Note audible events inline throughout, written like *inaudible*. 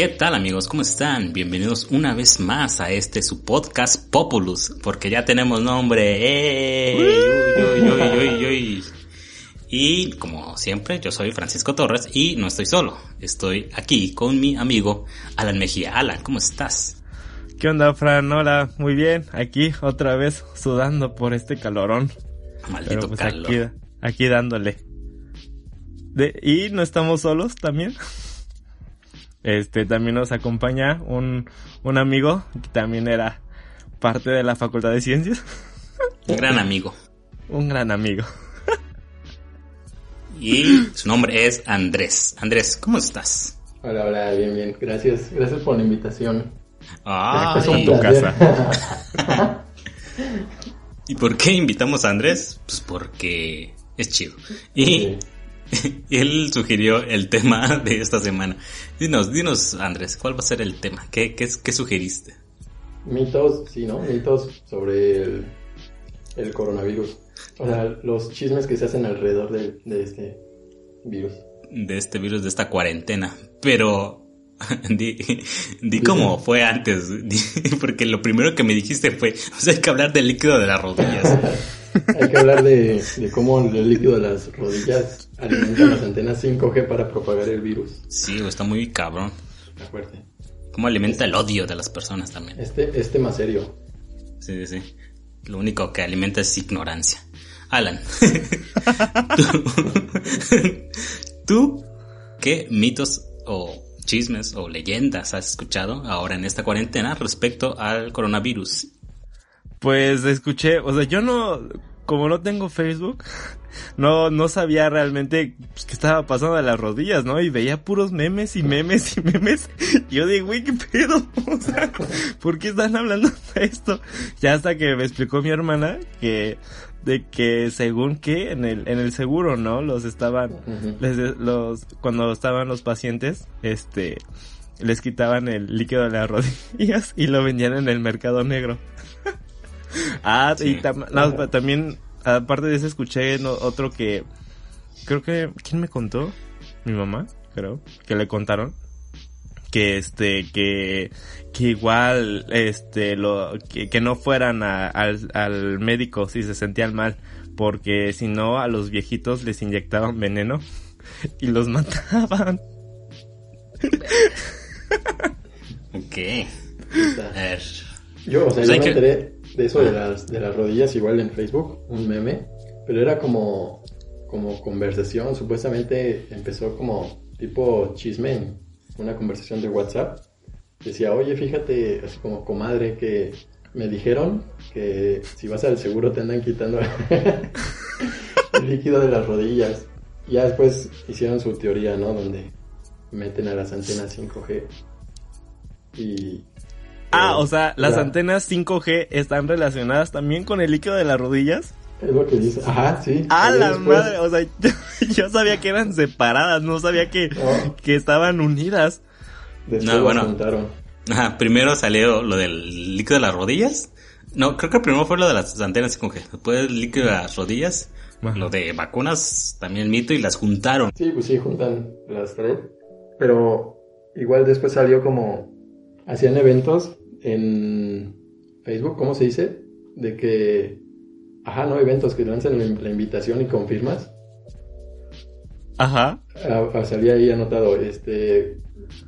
¿Qué tal amigos? ¿Cómo están? Bienvenidos una vez más a este su podcast Populus, porque ya tenemos nombre. ¡Eh! Y como siempre, yo soy Francisco Torres y no estoy solo. Estoy aquí con mi amigo Alan Mejía. Alan, ¿cómo estás? ¿Qué onda, Fran? Hola, muy bien. Aquí otra vez sudando por este calorón. Maldito pues, calor. Aquí, aquí dándole. De, y no estamos solos también. Este también nos acompaña un, un amigo que también era parte de la Facultad de Ciencias. Un gran amigo. un gran amigo. y su nombre es Andrés. Andrés, ¿cómo estás? Hola, hola, bien, bien. Gracias, gracias por la invitación. Ah, es tu casa. *laughs* ¿Y por qué invitamos a Andrés? Pues porque es chido. Y *laughs* él sugirió el tema de esta semana. Dinos, dinos, Andrés, ¿cuál va a ser el tema? ¿Qué, qué, qué sugeriste? Mitos, sí, ¿no? Mitos sobre el, el, coronavirus. O sea, los chismes que se hacen alrededor de, de este virus. De este virus, de esta cuarentena. Pero *laughs* di, di cómo fue antes, *laughs* porque lo primero que me dijiste fue, o sea, hay que hablar del líquido de las rodillas. Hay que hablar de, de, cómo el líquido de las rodillas alimenta las antenas 5G para propagar el virus. Sí, está muy cabrón. fuerte. Cómo alimenta el odio de las personas también. Este, este más serio. Sí, sí. Lo único que alimenta es ignorancia. Alan, *laughs* ¿tú qué mitos o chismes o leyendas has escuchado ahora en esta cuarentena respecto al coronavirus? Pues escuché, o sea, yo no, como no tengo Facebook, *laughs* no, no sabía realmente pues, qué estaba pasando a las rodillas, ¿no? Y veía puros memes y memes y memes. Y yo digo, güey, ¿qué pedo? *laughs* O sea, ¿por qué están hablando de esto? Ya hasta que me explicó mi hermana que, de que según que en el, en el seguro, ¿no? Los estaban, les, los, cuando estaban los pacientes, este, les quitaban el líquido de las *laughs* rodillas y lo vendían en el mercado negro. Ah, y también, aparte de eso, escuché otro que, creo que, ¿quién me contó? Mi mamá, creo, que le contaron que este que que igual este lo que, no fueran al, al médico si se sentían mal porque si no a los viejitos les inyectaban veneno y los *laughs* mataban. Ok. A ver. yo o sea pues yo me enteré de eso de las, de las rodillas igual en Facebook, un meme, pero era como, como conversación, supuestamente empezó como tipo chisme, una conversación de WhatsApp. Decía, oye, fíjate, así como comadre, que me dijeron que si vas al seguro te andan quitando *laughs* el líquido de las rodillas. Ya después hicieron su teoría, ¿no? Donde meten a las antenas 5G. Y Ah, o sea, las antenas 5G están relacionadas también con el líquido de las rodillas. Es lo que dice. Ajá, sí. Ah, la madre. O sea, *laughs* yo, sabía que eran separadas, no sabía que, que estaban unidas. Después no, bueno. Ajá, primero salió lo del líquido de las rodillas. No, creo que primero fue lo de las antenas 5G. Después el líquido de las rodillas. Lo de vacunas, también el mito, y las juntaron. Sí, pues sí, juntan las tres. Pero igual después salió como. Hacían eventos en Facebook, ¿cómo se dice? De que, ajá, no, eventos que lanzan la, invitación y confirmas. Ajá. Ah, ah, salía ahí anotado, este,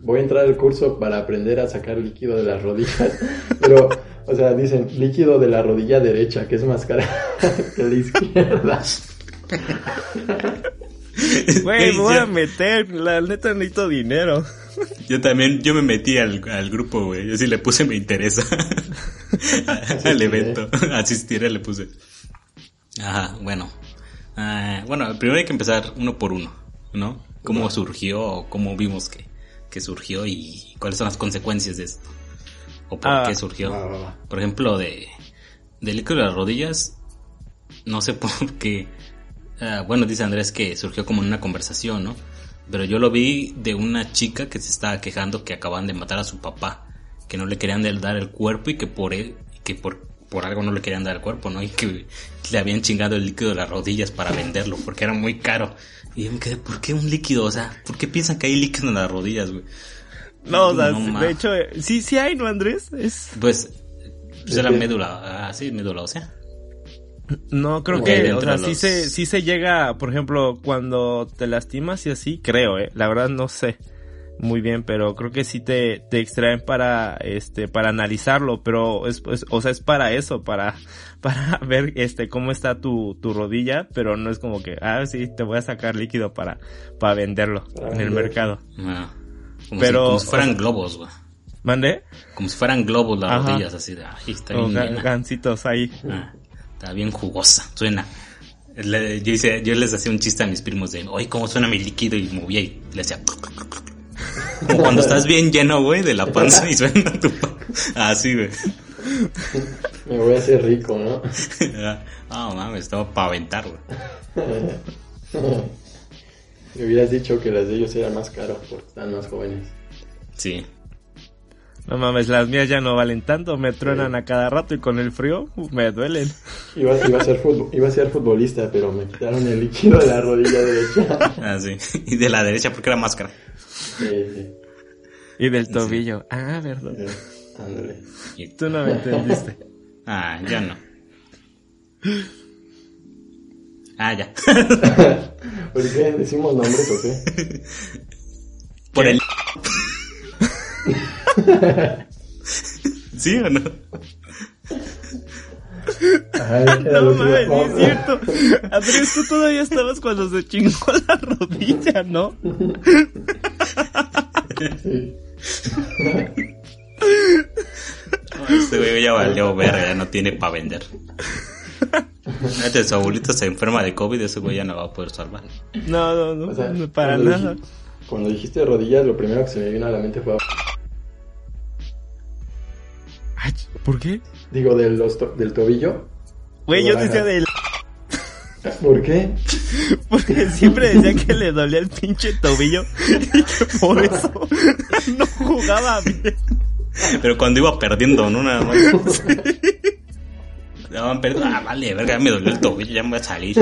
voy a entrar al curso para aprender a sacar líquido de las rodillas, *laughs* pero, o sea, dicen líquido de la rodilla derecha, que es más cara *laughs* que la izquierda. Güey, voy a *laughs* meter, la neta necesito dinero. *laughs* Yo también, yo me metí al, grupo, güey. Yo sí le puse me interesa al evento. *laughs* Asistir le puse. Ajá, bueno. Ah, bueno, primero hay que empezar uno por uno, ¿no? ¿Cómo surgió cómo vimos que, que surgió y cuáles son las consecuencias de esto? ¿O por ah, qué surgió? Por ejemplo, de, de líquido de las rodillas, no sé *laughs* por qué. Ah, bueno, dice Andrés que surgió como en una conversación, ¿no? Pero yo lo vi de una chica que se estaba quejando que acaban de matar a su papá, que no le querían dar el cuerpo y que por él, que por, por algo no le querían dar el cuerpo, ¿no? Y que le habían chingado el líquido de las rodillas para venderlo, porque era muy caro. Y yo me quedé, ¿por qué un líquido? O sea, ¿por qué piensan que hay líquido en las rodillas, güey? No, o sea, de hecho, sí, sí hay, ¿no, Andrés? Es... Pues, pues la médula, ah, sí, médula sea No, creo que, o sea, sí se, sí se llega, por ejemplo, cuando te lastimas y así, creo, eh, la verdad no sé muy bien, pero creo que sí te, te extraen para, este, para analizarlo, pero es, pues, o sea, es para eso, para, *laughs* para ver, este, cómo está tu, tu rodilla, pero no es como que, ah, sí, te voy a sacar líquido para, para venderlo en el mercado. Ah, como pero, si, como si fueran globos, güey. ¿Mandé? Como si fueran globos las rodillas, así de, ahí está bien. gancitos ahí. Ah, está bien jugosa, suena. yo, hice, yo les hacía un chiste a mis primos de, oye, cómo suena mi líquido y movía y le hacía... Como cuando *laughs* estás bien lleno, güey, de la panza y suena tu Así, güey. Me voy a hacer rico, ¿no? *laughs* Ah, mames, estaba para aventar, güey. *laughs* Me hubieras dicho que las de ellos eran más caras porque están más jóvenes. Sí. No mames, las mías ya no valen tanto, me truenan a cada rato y con el frío me duelen. Iba, iba, a ser iba a ser futbolista, pero me quitaron el líquido de la rodilla derecha. *laughs* Ah, sí. Y de la derecha porque era máscara. Y del tobillo. Ah, verdad. Tú no me entendiste. Ah, ya no. Ah, ya. *laughs* ¿Por qué decimos nombres o qué? Por el. *laughs* ¿Sí o no? no mames, es cierto. Andrés, tú todavía estabas cuando se chingó la rodilla, ¿no? este güey ya valió verga, ya no tiene para vender. Este, su abuelito se enferma de COVID, ese güey ya no va a poder salvar. No, no, no, no para nada. cuando dijiste rodillas, lo primero que se me vino a la mente fue ¿Por qué? Digo, del, del tobillo. Güey, yo decía del... ¿Por qué? *laughs* Porque siempre decía que le dolía el pinche tobillo y que por eso *laughs* no jugaba bien. Pero cuando iba perdiendo, ¿no? Nada más. *laughs* Perdiendo. Ah, vale, verga, me dolió el tobillo, ya me voy a salir.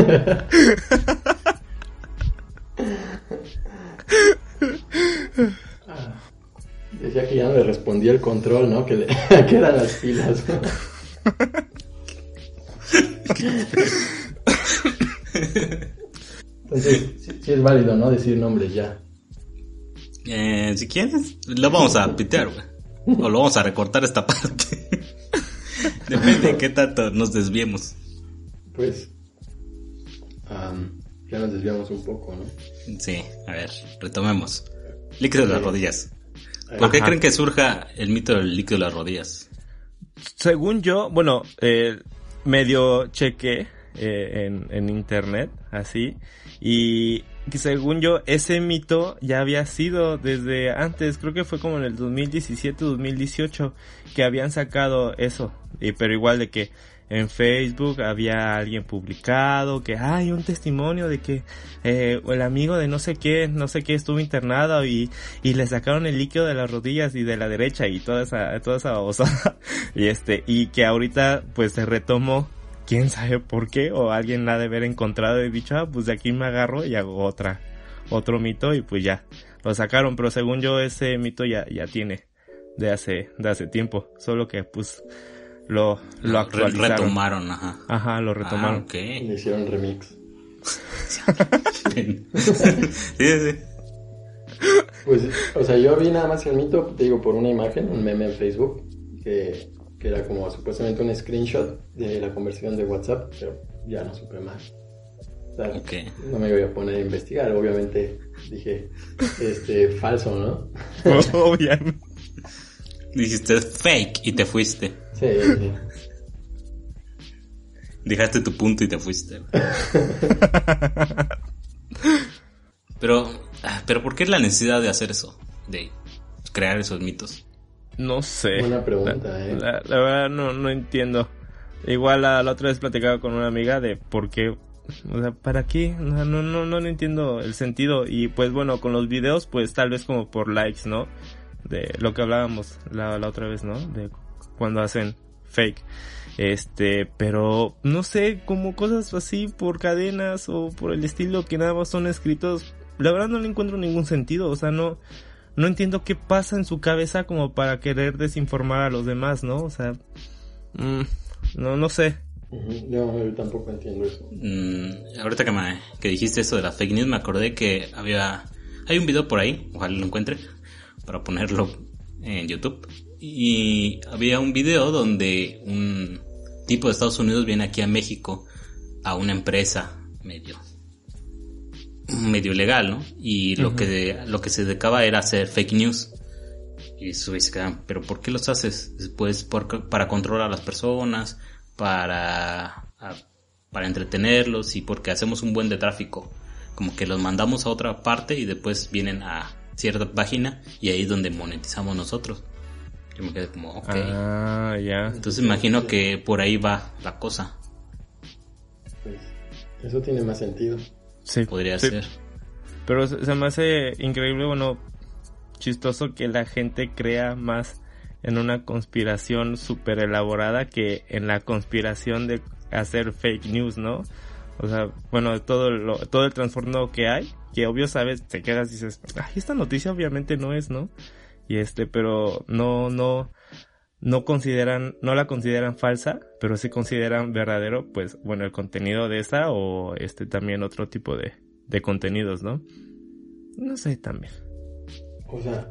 Decía que ya no le respondía el control, ¿no? Que, le, *laughs* que eran las pilas. Entonces, sí, es válido, ¿no? Decir nombres ya. Eh, si quieres, lo vamos a pitear, güey. O lo vamos a recortar esta parte. *laughs* Depende de qué tanto nos desviemos. Pues, ya nos desviamos un poco, ¿no? Sí, a ver, retomemos. Líquido de las rodillas. ¿Por qué creen que surja el mito del líquido de las rodillas? Según yo, bueno, eh, medio cheque eh, en, en internet, así, y según yo, ese mito ya había sido desde antes, creo que fue como en el 2017-2018 que habían sacado eso, y, pero igual de que en Facebook había alguien publicado que hay un testimonio de que eh, el amigo de no sé qué, no sé qué estuvo internado y, y le sacaron el líquido de las rodillas y de la derecha y toda esa, toda esa babosada. *laughs* y este, y que ahorita pues se retomó quién sabe por qué, o alguien la ha de haber encontrado y dicho, ah, pues de aquí me agarro y hago otra, otro mito y pues ya, lo sacaron, pero según yo ese mito ya, ya tiene de hace, de hace tiempo, solo que pues lo, lo actualizaron. Retomaron, ajá. Ajá, lo retomaron. Ah, Le hicieron remix. *laughs* sí, sí. Pues, o sea, yo vi nada más el mito, te digo, por una imagen, un meme en Facebook, que, que era como supuestamente un screenshot de la conversión de WhatsApp, pero ya no supe más. O sea, no me voy a poner a investigar, obviamente dije, este, falso, ¿no? *laughs* Obviamente. Dijiste fake y te fuiste. Sí, sí. Dejaste tu punto y te fuiste. *laughs* pero, ah, pero ¿por qué la necesidad de hacer eso? De crear esos mitos. No sé. Buena pregunta, eh. La, verdad no, no entiendo. Igual la, otra vez platicaba con una amiga de por qué o sea, ¿para qué? no, no, no, no entiendo el sentido. Y pues bueno, con los videos, pues tal vez como por likes, ¿no? De lo que hablábamos la, la otra vez, ¿no? De cuando hacen fake. Este, pero no sé, como cosas así por cadenas o por el estilo que nada más son escritos, la verdad no le encuentro ningún sentido, o sea, no, no entiendo qué pasa en su cabeza como para querer desinformar a los demás, ¿no? O sea, mm, no, no sé. No, yo tampoco entiendo eso. Mm, ahorita que, me, que dijiste eso de la fake news, me acordé que había, hay un video por ahí, ojalá lo encuentre, para ponerlo en YouTube. Y había un video donde un tipo de Estados Unidos viene aquí a México a una empresa medio medio legal, ¿no? Y lo que lo que se dedicaba era hacer fake news. Y quedan, pero ¿por qué los haces? Después para controlar a las personas, para para entretenerlos y porque hacemos un buen de tráfico. Como que los mandamos a otra parte y después vienen a cierta página y ahí es donde monetizamos nosotros. Yo me quedé como, ok. Ah, ya. Entonces imagino que por ahí va la cosa. Pues, eso tiene más sentido. Sí. Podría ser. Pero se me hace increíble, bueno, chistoso que la gente crea más en una conspiración súper elaborada que en la conspiración de hacer fake news, ¿no? O sea, bueno, todo lo, todo el trastorno que hay, que obvio sabes, te quedas y dices, ay, esta noticia obviamente no es, ¿no? Y este, pero no, no, no consideran, no la consideran falsa, pero sí consideran verdadero, pues, bueno, el contenido de esa o este también otro tipo de, de contenidos, ¿no? No sé, también. O sea,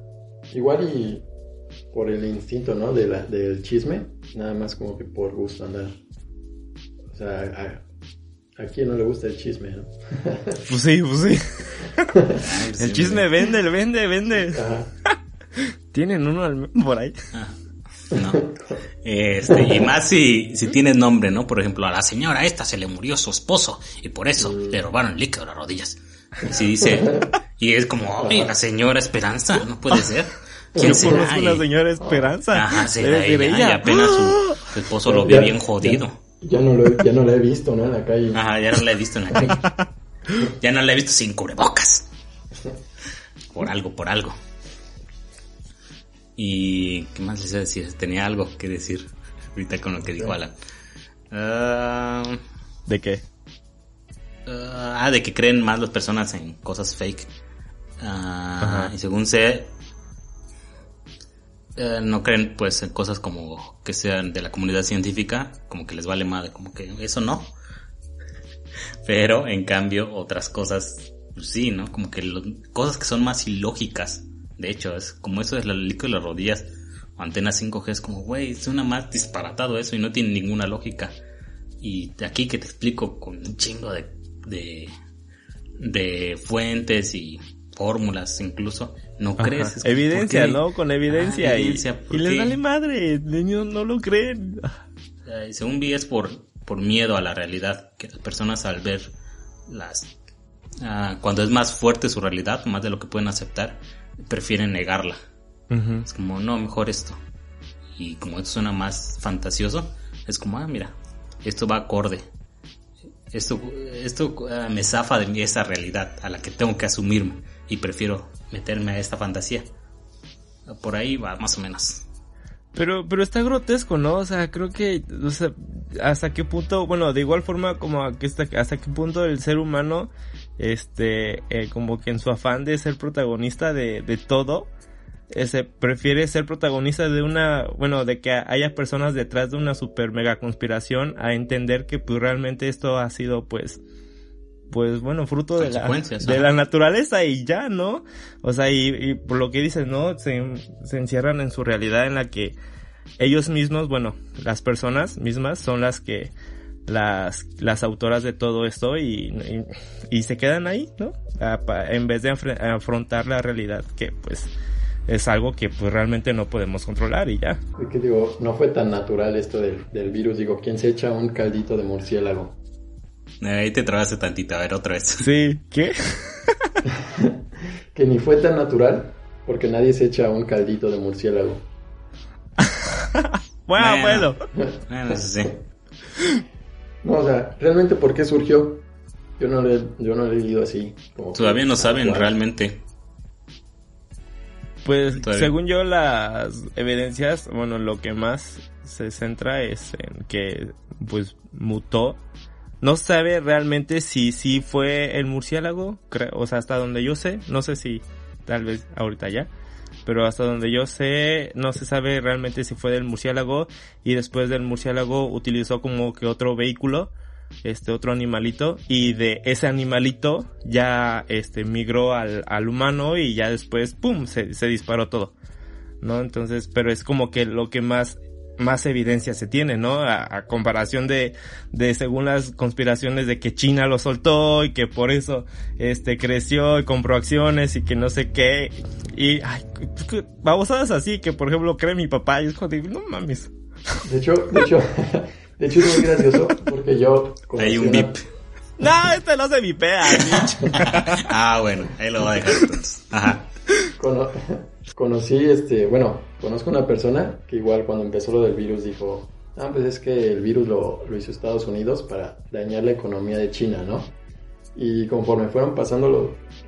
igual y por el instinto, ¿no? De la, del chisme, nada más como que por gusto andar. O sea, a, a quién no le gusta el chisme, ¿no? *laughs* pues sí, pues sí. *laughs* el chisme vende, vende, vende. Tienen uno al, por ahí. Ah. ¿no? Este, y más si, si tienes nombre, ¿no? Por ejemplo, a la señora esta se le murió su esposo y por eso le robaron el líquido a las rodillas. Y si dice, y es como, la señora Esperanza, no puede ser. ¿Quién será? la señora Esperanza. Ajá, será ella, y apenas su, esposo lo vio bien jodido. Ya, no lo, ya no la he visto, ¿no? En la calle. Ajá, ya no la he visto en la calle. *laughs* Ya no la he visto sin cubrebocas. Por algo, por algo. Y, ¿qué más les iba a decir? Tenía algo que decir *laughs* ahorita con lo que dijo Alan. Ah, ¿De qué? ah, ah de que creen más las personas en cosas fake. Ah, y según sé, eh, no creen pues en cosas como que sean de la comunidad científica, como que les vale madre, como que eso no. *laughs* Pero en cambio otras cosas, pues sí, ¿no? Como que cosas que son más ilógicas de hecho, es como eso es la líquido de las rodillas o antena 5G, es como, güey, es una más disparatado eso y no tiene ninguna lógica. Y aquí que te explico con un chingo de, de, de fuentes y fórmulas incluso, no crees. evidencia, ¿no? Con evidencia. y, y les dale madre, niños no lo creen. según vi es por, por miedo a la realidad, que las personas al ver las... Ah, cuando es más fuerte su realidad, más de lo que pueden aceptar, prefieren negarla. Es como, no, mejor esto. Y como esto suena más fantasioso, es como, ah, mira, esto va acorde. Esto, esto ah, me zafa de esa realidad a la que tengo que asumirme y prefiero meterme a esta fantasía. Por ahí va, más o menos. Pero, pero está grotesco, ¿no? O sea, creo que, o sea, hasta qué punto, bueno, de igual forma como hasta, hasta qué punto el ser humano este, eh, como que en su afán de ser protagonista de, de todo, ese, prefiere ser protagonista de una, bueno, de que haya personas detrás de una super mega conspiración a entender que pues realmente esto ha sido pues, pues bueno, fruto de la, de la naturaleza y ya, ¿no? O sea, y, por lo que dices, ¿no? Se, se encierran en su realidad en la que ellos mismos, bueno, las personas mismas son las que las, las autoras de todo esto y, y, se quedan ahí, ¿no? en vez de afrontar la realidad que pues es algo que pues realmente no podemos controlar y ya. Es que digo, no fue tan natural esto del, del virus, digo, ¿quién se echa un caldito de murciélago? Ahí te trabaste tantito, a ver otra vez. Sí, ¿qué? *laughs* que ni fue tan natural porque nadie se echa un caldito de murciélago. *laughs* bueno, bueno. Bueno, eso sí. No, o sea, realmente por qué surgió. Yo no le, yo no he leído así. Todavía no saben realmente. Pues según yo las evidencias, bueno, lo que más se centra es en que pues mutó. No sabe realmente si sí fue el murciélago, o sea, hasta donde yo sé, no sé si tal vez ahorita ya, pero hasta donde yo sé, no se sabe realmente si fue del murciélago y después del murciélago utilizó como que otro vehículo, este otro animalito y de ese animalito ya este migró al, al humano y ya después pum se, se disparó todo. ¿no? Entonces, pero es como que lo que más más evidencia se tiene, ¿no? A, comparación de, de según las conspiraciones de que China lo soltó y que por eso este creció y compró acciones y que no sé qué. Y ay, babosadas así que por ejemplo cree mi papá y es como no mames. De hecho, de hecho, de hecho es muy gracioso porque yo hay un bip. No, este no se vipea. *laughs* ah, bueno, ahí lo va a dejar entonces. Ajá conocí, este, bueno, conozco una persona que igual cuando empezó lo del virus dijo, ah, pues es que el virus lo, lo hizo Estados Unidos para dañar la economía de China, ¿no? Y conforme fueron pasando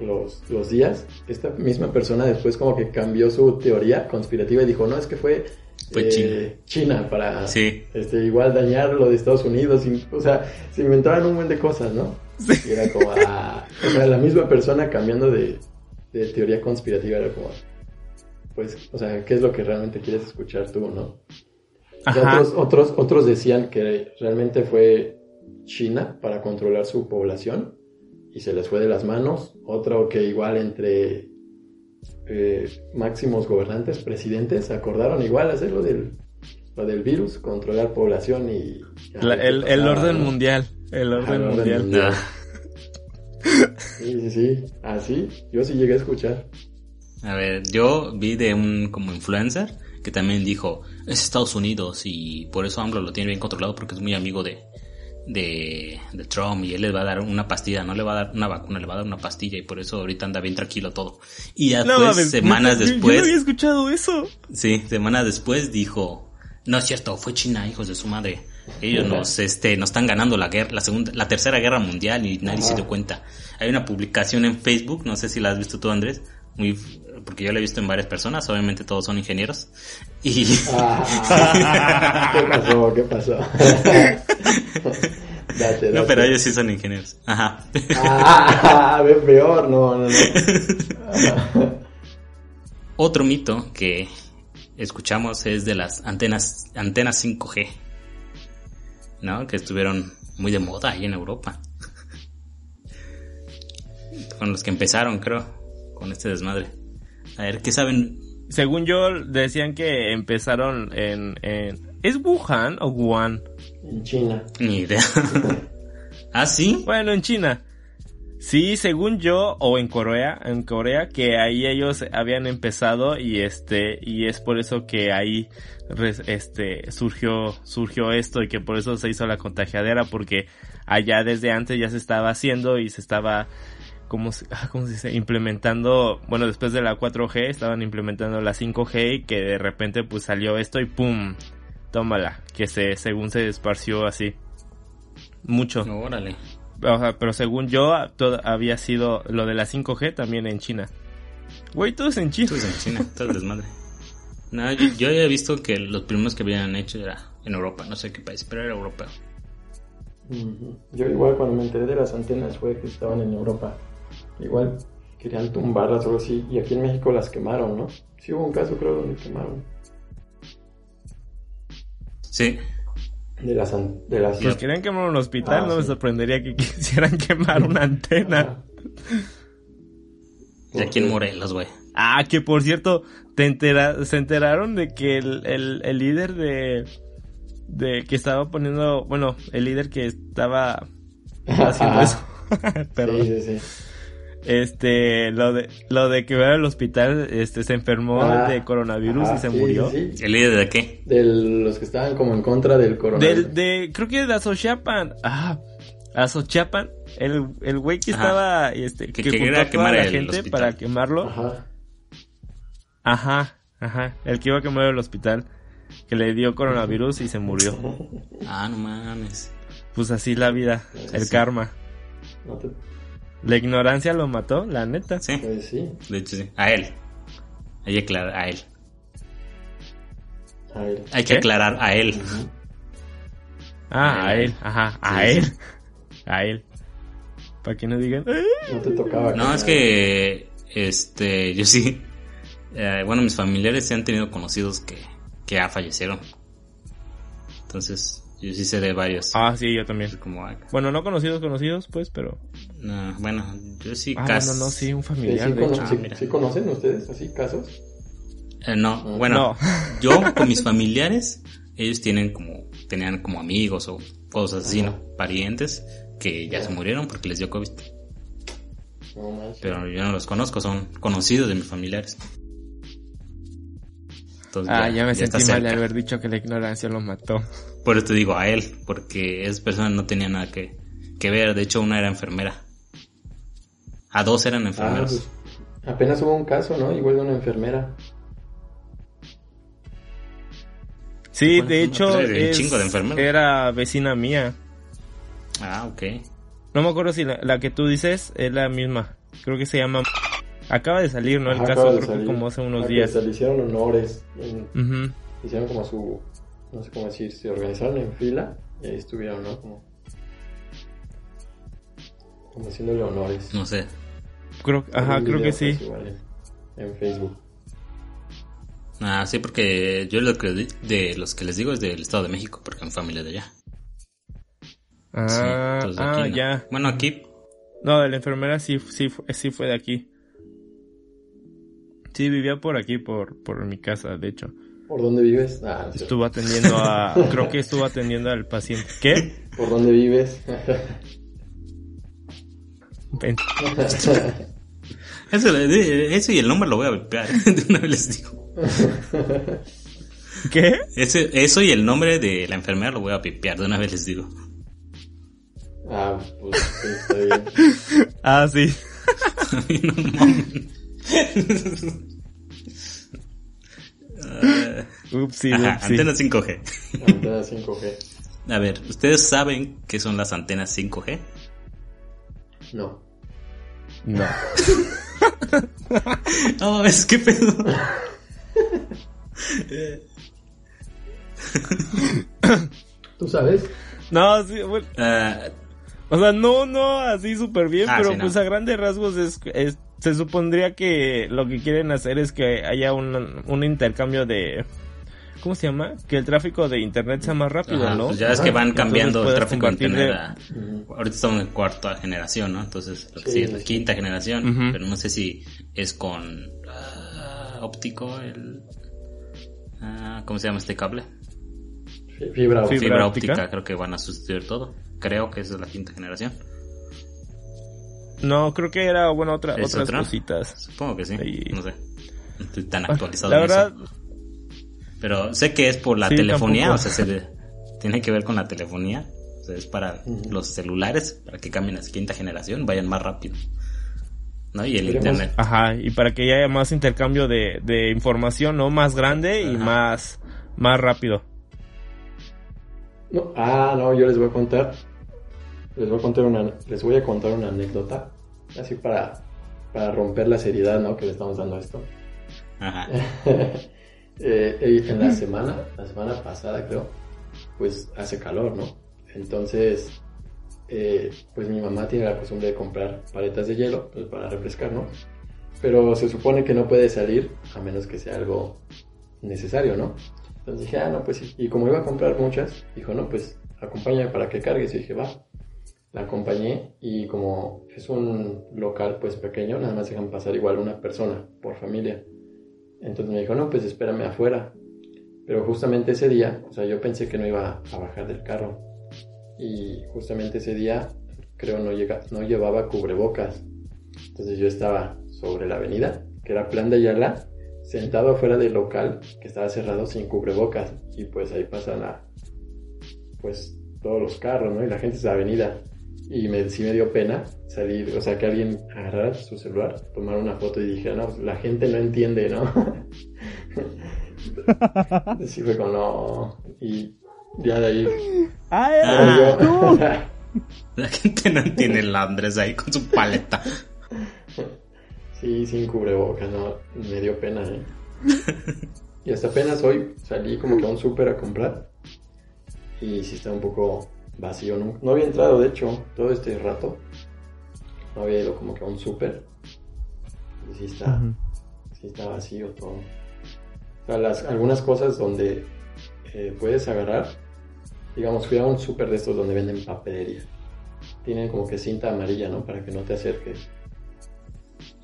los, los, días, esta misma persona después como que cambió su teoría conspirativa y dijo, no, es que fue, eh, China. para este, igual dañar lo de Estados Unidos. o sea, se inventaron un montón de cosas, ¿no? Y era como, ah, o sea, la misma persona cambiando de, de teoría conspirativa, era como, pues, o sea, ¿qué es lo que realmente quieres escuchar tú, no? Otros, otros, otros decían que realmente fue China para controlar su población y se les fue de las manos. Otro que igual entre eh, máximos gobernantes, presidentes, acordaron igual hacer lo del, lo del virus, controlar población y... el, orden mundial. El orden, mundial. *laughs* Sí, sí, sí. Así, yo sí llegué a escuchar. A ver, yo vi de un como influencer que también dijo, es Estados Unidos y por eso AMLO lo tiene bien controlado porque es muy amigo de, de, de, Trump y él le va a dar una pastilla, no le va a dar una vacuna, le va a dar una pastilla y por eso ahorita anda bien tranquilo todo. Y ya después, semanas después... Yo no había escuchado eso. Sí, semanas después dijo, no es cierto, fue China, hijos de su madre. Ellos nos, este, nos están ganando la guerra, la segunda, la tercera guerra mundial y nadie se dio cuenta. Hay una publicación en Facebook, no sé si la has visto tú Andrés, muy porque yo lo he visto en varias personas, obviamente todos son ingenieros. Y... Ah, *laughs* ¿Qué pasó? ¿Qué pasó? *laughs* No, pero ellos sí son ingenieros. Ajá. Ah, peor, no, no, no. *laughs* Otro mito que escuchamos es de las antenas, antenas 5G, ¿no? Que estuvieron muy de moda ahí en Europa. Con los que empezaron, creo, con este desmadre. A ver, ¿qué saben? Según yo, decían que empezaron en... ¿Es Wuhan o Wuhan? En China. Ni idea. *laughs* ¿Ah, sí? Bueno, en China. Sí, según yo, o en Corea, en Corea, que ahí ellos habían empezado y este, y es por eso que ahí, este, surgió, surgió esto y que por eso se hizo la contagiadera, porque allá desde antes ya se estaba haciendo y se estaba ¿cómo se, *laughs* ¿cómo se dice? Implementando, bueno, después de la 4G estaban implementando la 5G y que de repente pues salió esto y ¡pum! Tómala, que se, según se esparció así. Mucho. órale. O sea, pero según yo, todo había sido lo de la 5G también en China. Güey, todo es en China. Todo es en China, todo es desmadre. No, yo, yo había visto que los primeros que habían hecho era en Europa, no sé qué país, pero era europeo. Yo igual cuando me enteré de las antenas fue que estaban en Europa. Igual querían tumbarlas o algo así. Y aquí en México las quemaron, ¿no? Sí hubo un caso, creo, donde quemaron. Sí. De las... De las... Pues querían quemar un hospital, ah, no me sorprendería que *laughs* quisieran quemar una antena. Y aquí en Morelos, güey. Ah, que por cierto, te entera se enteraron de que el, el, el líder de... De que estaba poniendo... Bueno, el líder que estaba *laughs* haciendo eso. *laughs* Sí, sí, sí este lo de lo de que va al hospital este se enfermó ah, de coronavirus y se murió. el líder de qué de los que estaban como en contra del coronavirus. De creo que de Azochapan ah Azochapan el el güey que estaba este que, que quería quemar a la gente para quemarlo. Ajá. Ajá ajá. El que iba a quemar el hospital que le dio coronavirus y se murió. Ah no mames. Pues así la vida el karma. No te la ignorancia lo mató, la neta. Sí. Pues sí. De hecho, sí. A él. Hay que aclarar a él. A él. Hay que aclarar a él. Ah, a él. Ajá. A él. A él. Para que no digan. No te tocaba. No, es que. Este. Yo sí. Eh, bueno, mis familiares se han tenido conocidos que, que ya fallecieron. Entonces, yo sí sé de varios. Ah, sí, yo también. Como, bueno, no conocidos, conocidos, pues, pero... No, bueno, yo sí ah, casos... no, no, sí, un familiar. ¿Sí, conocen ustedes así casos? Eh, no, ah. bueno, yo con mis familiares, ellos tienen como, tenían como amigos o cosas así, ¿no? Parientes que ya se murieron porque les dio COVID. Pero yo no los conozco, son conocidos de mis familiares. ah, ya, me sentí mal de haber dicho que la ignorancia los mató. Por eso te digo a él, porque esa persona no tenía nada que, que ver. De hecho, una era enfermera. A dos eran enfermeros. Ah, pues, apenas hubo un caso, ¿no? Igual de una enfermera. Sí, de hecho, era vecina mía. Ah, ok. No me acuerdo si la, que tú dices es la misma. Creo que se llama... Acaba de salir, ¿no? El caso creo que como hace unos días. Se le hicieron honores. Hicieron como su... No sé cómo decir, se organizaron en fila y ahí estuvieron, ¿no? Como, como haciéndole honores. No sé. Creo, ajá, creo que sí. En Facebook. Ah, sí, porque yo lo que de los que les digo es del Estado de México, porque mi familia de allá. Ah, ah ya. Bueno, aquí. No, de la enfermera sí, sí, sí fue de aquí. Sí, vivía por aquí, por, por mi casa, de hecho. ¿Por dónde vives? Ah, estuvo atendiendo a... *laughs* creo que estuvo atendiendo al paciente. ¿Qué? ¿Por dónde vives? *laughs* *laughs* eso, eso y el nombre lo voy a golpear. *laughs* De una vez les digo. *laughs* ¿Qué? eso y el nombre de la enfermera lo voy a pipear. De una vez les digo. Ah, pues sí, está bien. *laughs* ah, sí. no upsi, Antena 5G. Antena 5G. A ver, ¿ustedes saben qué son las antenas 5G? No. No. *laughs* no, es que pedo. ¿Tú sabes? No, sí, bueno. Uh, o sea, no, no así súper bien, ah, pero pues a grandes rasgos es, se supondría que lo que quieren hacer es que haya un, un intercambio de... ¿Cómo se llama? Que el tráfico de internet sea más rápido, ¿no? Pues ya es que van cambiando el tráfico de internet. Ahorita estamos en cuarta generación, ¿no? Entonces, lo que sigue es la quinta generación, pero no sé si es con uh, óptico, el... Uh, ¿Cómo se llama este cable? Fibra, Fibra óptica, creo que van a sustituir todo. Creo que esa es la quinta generación. No, creo que era, bueno, otra, otras cositas. Supongo que sí. No sé. No estoy tan ah, actualizado. La verdad. Pero sé que es por la telefonía, o sea, se tiene que ver con la telefonía. O sea, es para los celulares, para que cambien a la quinta generación, vayan más rápido. ¿no? Y el internet. Ajá, y para que haya más intercambio de, de información, ¿no? Más grande y más, más rápido. No, ah, no, yo les voy a contar les voy a contar una, les voy a contar una anécdota, así para, para romper la seriedad, ¿no? Que le estamos dando a esto. Ajá. *laughs* Eh, en la semana, la semana pasada creo, pues hace calor, ¿no? Entonces, eh, pues mi mamá tiene la costumbre de comprar paletas de hielo pues, para refrescar, ¿no? Pero se supone que no puede salir a menos que sea algo necesario, ¿no? Entonces dije, ah, no, pues sí. Y como iba a comprar muchas, dijo, no, pues acompáñame para que cargues. Y dije, va la acompañé y como es un local pues pequeño, nada más dejan pasar igual una persona por familia. Entonces me dijo, no, pues espérame afuera. Pero justamente ese día, o sea, yo pensé que no iba a bajar del carro. Y justamente ese día creo no, llega, no llevaba cubrebocas. Entonces yo estaba sobre la avenida, que era Plan de Ayala, sentado afuera del local que estaba cerrado sin cubrebocas. Y pues ahí pasan la, pues todos los carros, ¿no? Y la gente es la avenida y me, sí me dio pena salir, o sea, que alguien agarrara su celular, tomara una foto y dijera, no, la gente no entiende, ¿no? *laughs* sí fue como, no, y ya de ahí... ¡Ay, ah, *laughs* La gente no entiende el Andrés ahí con su paleta. Sí, sin cubrebocas, no, me dio pena, ¿eh? Y hasta apenas hoy salí como que a un súper a comprar y sí está un poco vacío. No, no había entrado, de hecho, todo este rato. No había ido como que a un súper. Y sí está, sí está vacío todo. O sea, las, algunas cosas donde eh, puedes agarrar, digamos, fui a un súper de estos donde venden papelería. Tienen como que cinta amarilla, ¿no? Para que no te acerques.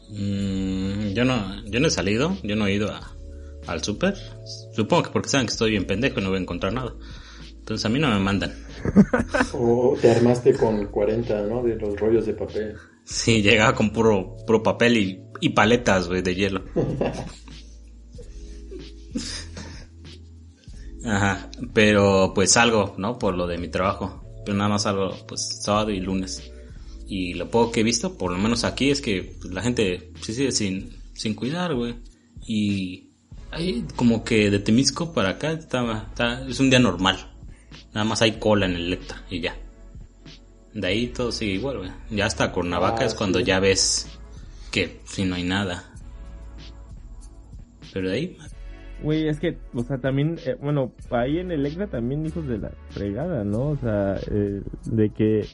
Mm, yo no, yo no he salido, yo no he ido al súper. Supongo que porque saben que estoy bien pendejo y no voy a encontrar nada. Entonces a mí no me mandan. *laughs* o te armaste con 40, ¿no? De los rollos de papel. Sí, llegaba con puro, puro papel y, y paletas, güey, de hielo. *laughs* Ajá, pero pues salgo, ¿no? Por lo de mi trabajo. Pero nada más salgo, pues, sábado y lunes. Y lo poco que he visto, por lo menos aquí, es que pues, la gente se sigue sin, sin cuidar, güey. Y hay como que de Temisco para acá está, está, es un día normal. Nada más hay cola en el Electra y ya. De ahí todo sigue igual, güey. Ya hasta Cuernavaca es ah, cuando ya ves que si no hay nada. Pero de ahí. Güey, es que, o sea, también, eh, bueno, ahí en Electra también hijos de la fregada, ¿no? O sea, eh, de que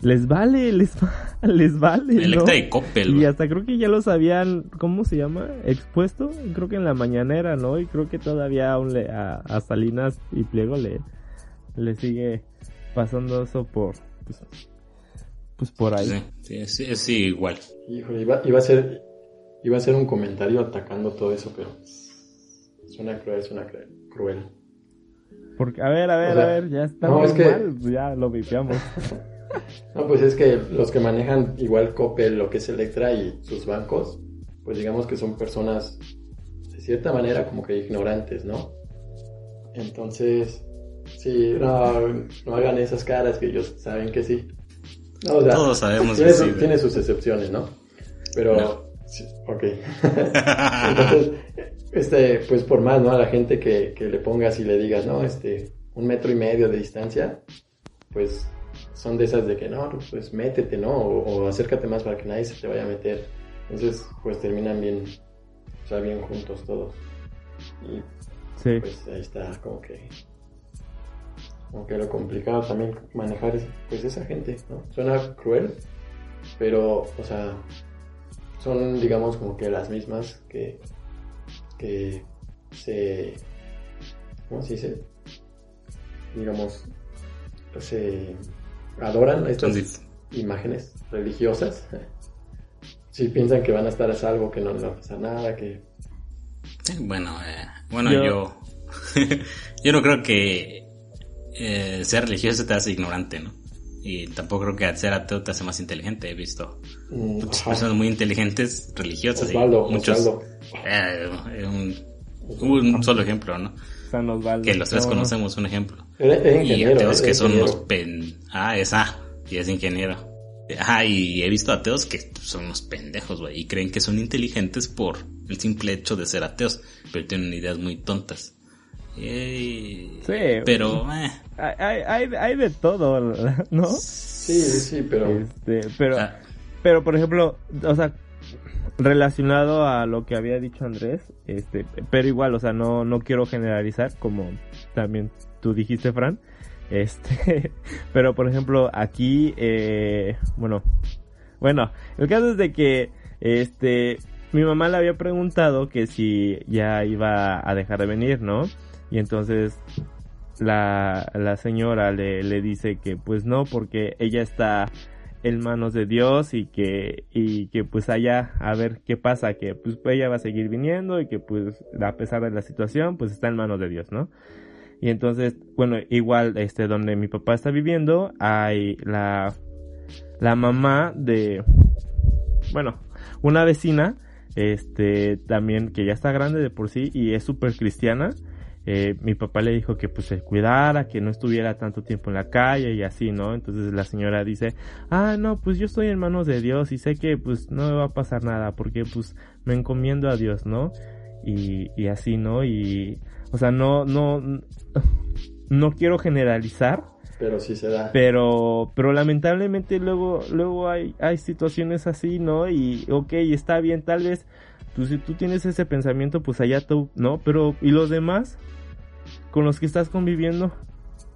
les vale, *laughs* les, les vale. Electra y Coppel. Y hasta creo que ya los habían, ¿cómo se llama? Expuesto, creo que en la mañanera, ¿no? Y creo que todavía aún le, a, a Salinas y Pliego le, le sigue pasando eso por, pues, pues por ahí. Sí, sí, sí, igual. Híjole, iba, iba, a ser, iba a ser un comentario atacando todo eso, pero suena cruel, suena cruel. Porque, a ver, a ver, a ver, ya está no, es que... ya lo vipiamos. *laughs* no, pues es que los que manejan igual Coppel, lo que es Electra y sus bancos, pues digamos que son personas de cierta manera como que ignorantes, ¿no? Entonces, Sí, no, no hagan esas caras que ellos saben que sí. Todos sabemos tiene, que sí, tiene sus excepciones, ¿no? Pero, ok. *laughs* Entonces, este, pues por más, ¿no? A la gente que, que le pongas y le digas, no, este, un metro y medio de distancia, pues son de esas de que no, pues métete, ¿no? O, acércate más para que nadie se te vaya a meter. Entonces, pues terminan bien, o sea, bien juntos todos. Y sí. pues ahí está como que aunque lo complicado también manejar es, pues esa gente, ¿no? Suena cruel, pero, o sea, son, digamos, como que las mismas que, que se, ¿cómo se dice? Digamos, se adoran estas imágenes religiosas. *laughs* Si piensan que van a estar a salvo, que no les va a pasar nada, que... Bueno, eh, bueno, yo, yo *laughs* no creo que eh, ser religioso te hace ignorante, ¿no? Y tampoco creo que ser ateo te hace más inteligente. He visto mm, muchas personas muy inteligentes, religiosas y muchos. Eh, un, solo ejemplo, ¿no? que los tres conocemos un ejemplo. y ateos que son unos pen... Ah, es ah, y es ingeniero. Ah, y he visto ateos que son unos pendejos, güey, y creen que son inteligentes por el simple hecho de ser ateos, pero tienen ideas muy tontas. Sí, pero... Eh. Hay, hay, hay, de todo, *laughs* ¿no? Sí, sí, pero... Este, pero, ah. pero, por ejemplo, o sea, relacionado a lo que había dicho Andrés, este, pero igual, o sea, no, no quiero generalizar, como también tú dijiste, Fran. *laughs* Este, pero por ejemplo, aquí, eh, bueno, bueno, el caso es de que, este, mi mamá le había preguntado que si ya iba a dejar de venir, ¿no? Y entonces la, la señora le, le dice que pues no, porque ella está en manos de Dios y que, y que pues allá a ver qué pasa, que pues ella va a seguir viniendo y que pues a pesar de la situación pues está en manos de Dios, ¿no? Y entonces, bueno, igual este donde mi papá está viviendo hay la, la mamá de, bueno, una vecina, este también que ya está grande de por sí y es súper cristiana eh, mi papá le dijo que pues se cuidara, que no estuviera tanto tiempo en la calle y así, ¿no? Entonces la señora dice, ah, no, pues yo estoy en manos de Dios y sé que pues no me va a pasar nada porque pues me encomiendo a Dios, ¿no? Y, y así, ¿no? Y, o sea, no, no, *laughs* no quiero generalizar. Pero sí se da. Pero, pero lamentablemente luego, luego hay, hay situaciones así, ¿no? Y, ok, está bien, tal vez, pues si tú tienes ese pensamiento, pues allá tú, ¿no? Pero, ¿y los demás? con los que estás conviviendo,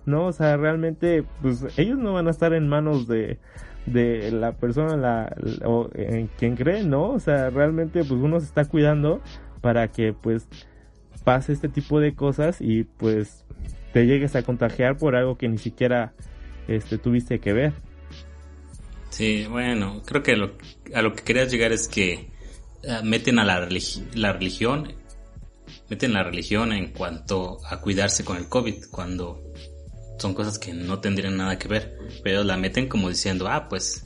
¿no? O sea, realmente, pues ellos no van a estar en manos de, de la persona la, o en quien cree, ¿no? O sea, realmente pues uno se está cuidando, para que pues pase este tipo de cosas y pues te llegues a contagiar por algo que ni siquiera este tuviste que ver. Sí, bueno, creo que a lo que querías llegar es que meten a la, la religión, meten la religión en cuanto a cuidarse con el COVID, cuando son cosas que no tendrían nada que ver, pero la meten como diciendo, ah, pues,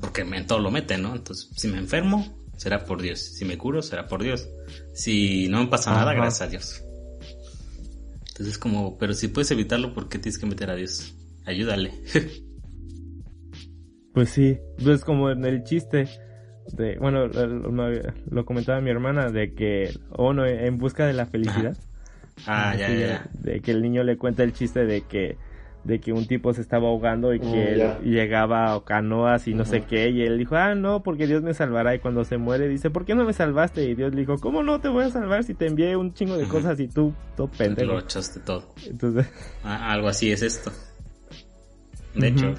porque en todo lo meten, ¿no? Entonces, si me enfermo, será por Dios, si me curo, será por Dios, si no me pasa nada, gracias a Dios. Entonces es como, pero si puedes evitarlo, ¿por qué tienes que meter a Dios? Ayúdale. *laughs* pues sí, pues como en el chiste, de, bueno, lo, comentaba mi hermana, de que, o no, en busca de la felicidad. Ah, ya, ya. De que el niño le cuenta el chiste de que de que un tipo se estaba ahogando y mm, que llegaba a canoas y no sé qué y él dijo, ah, no, porque Dios me salvará y cuando se muere dice, ¿por qué no me salvaste? Y Dios le dijo, ¿cómo no te voy a salvar si te envié un chingo de cosas y tú, todo pendejo? Lo echaste todo. Entonces... Ah, algo así es esto. De hecho.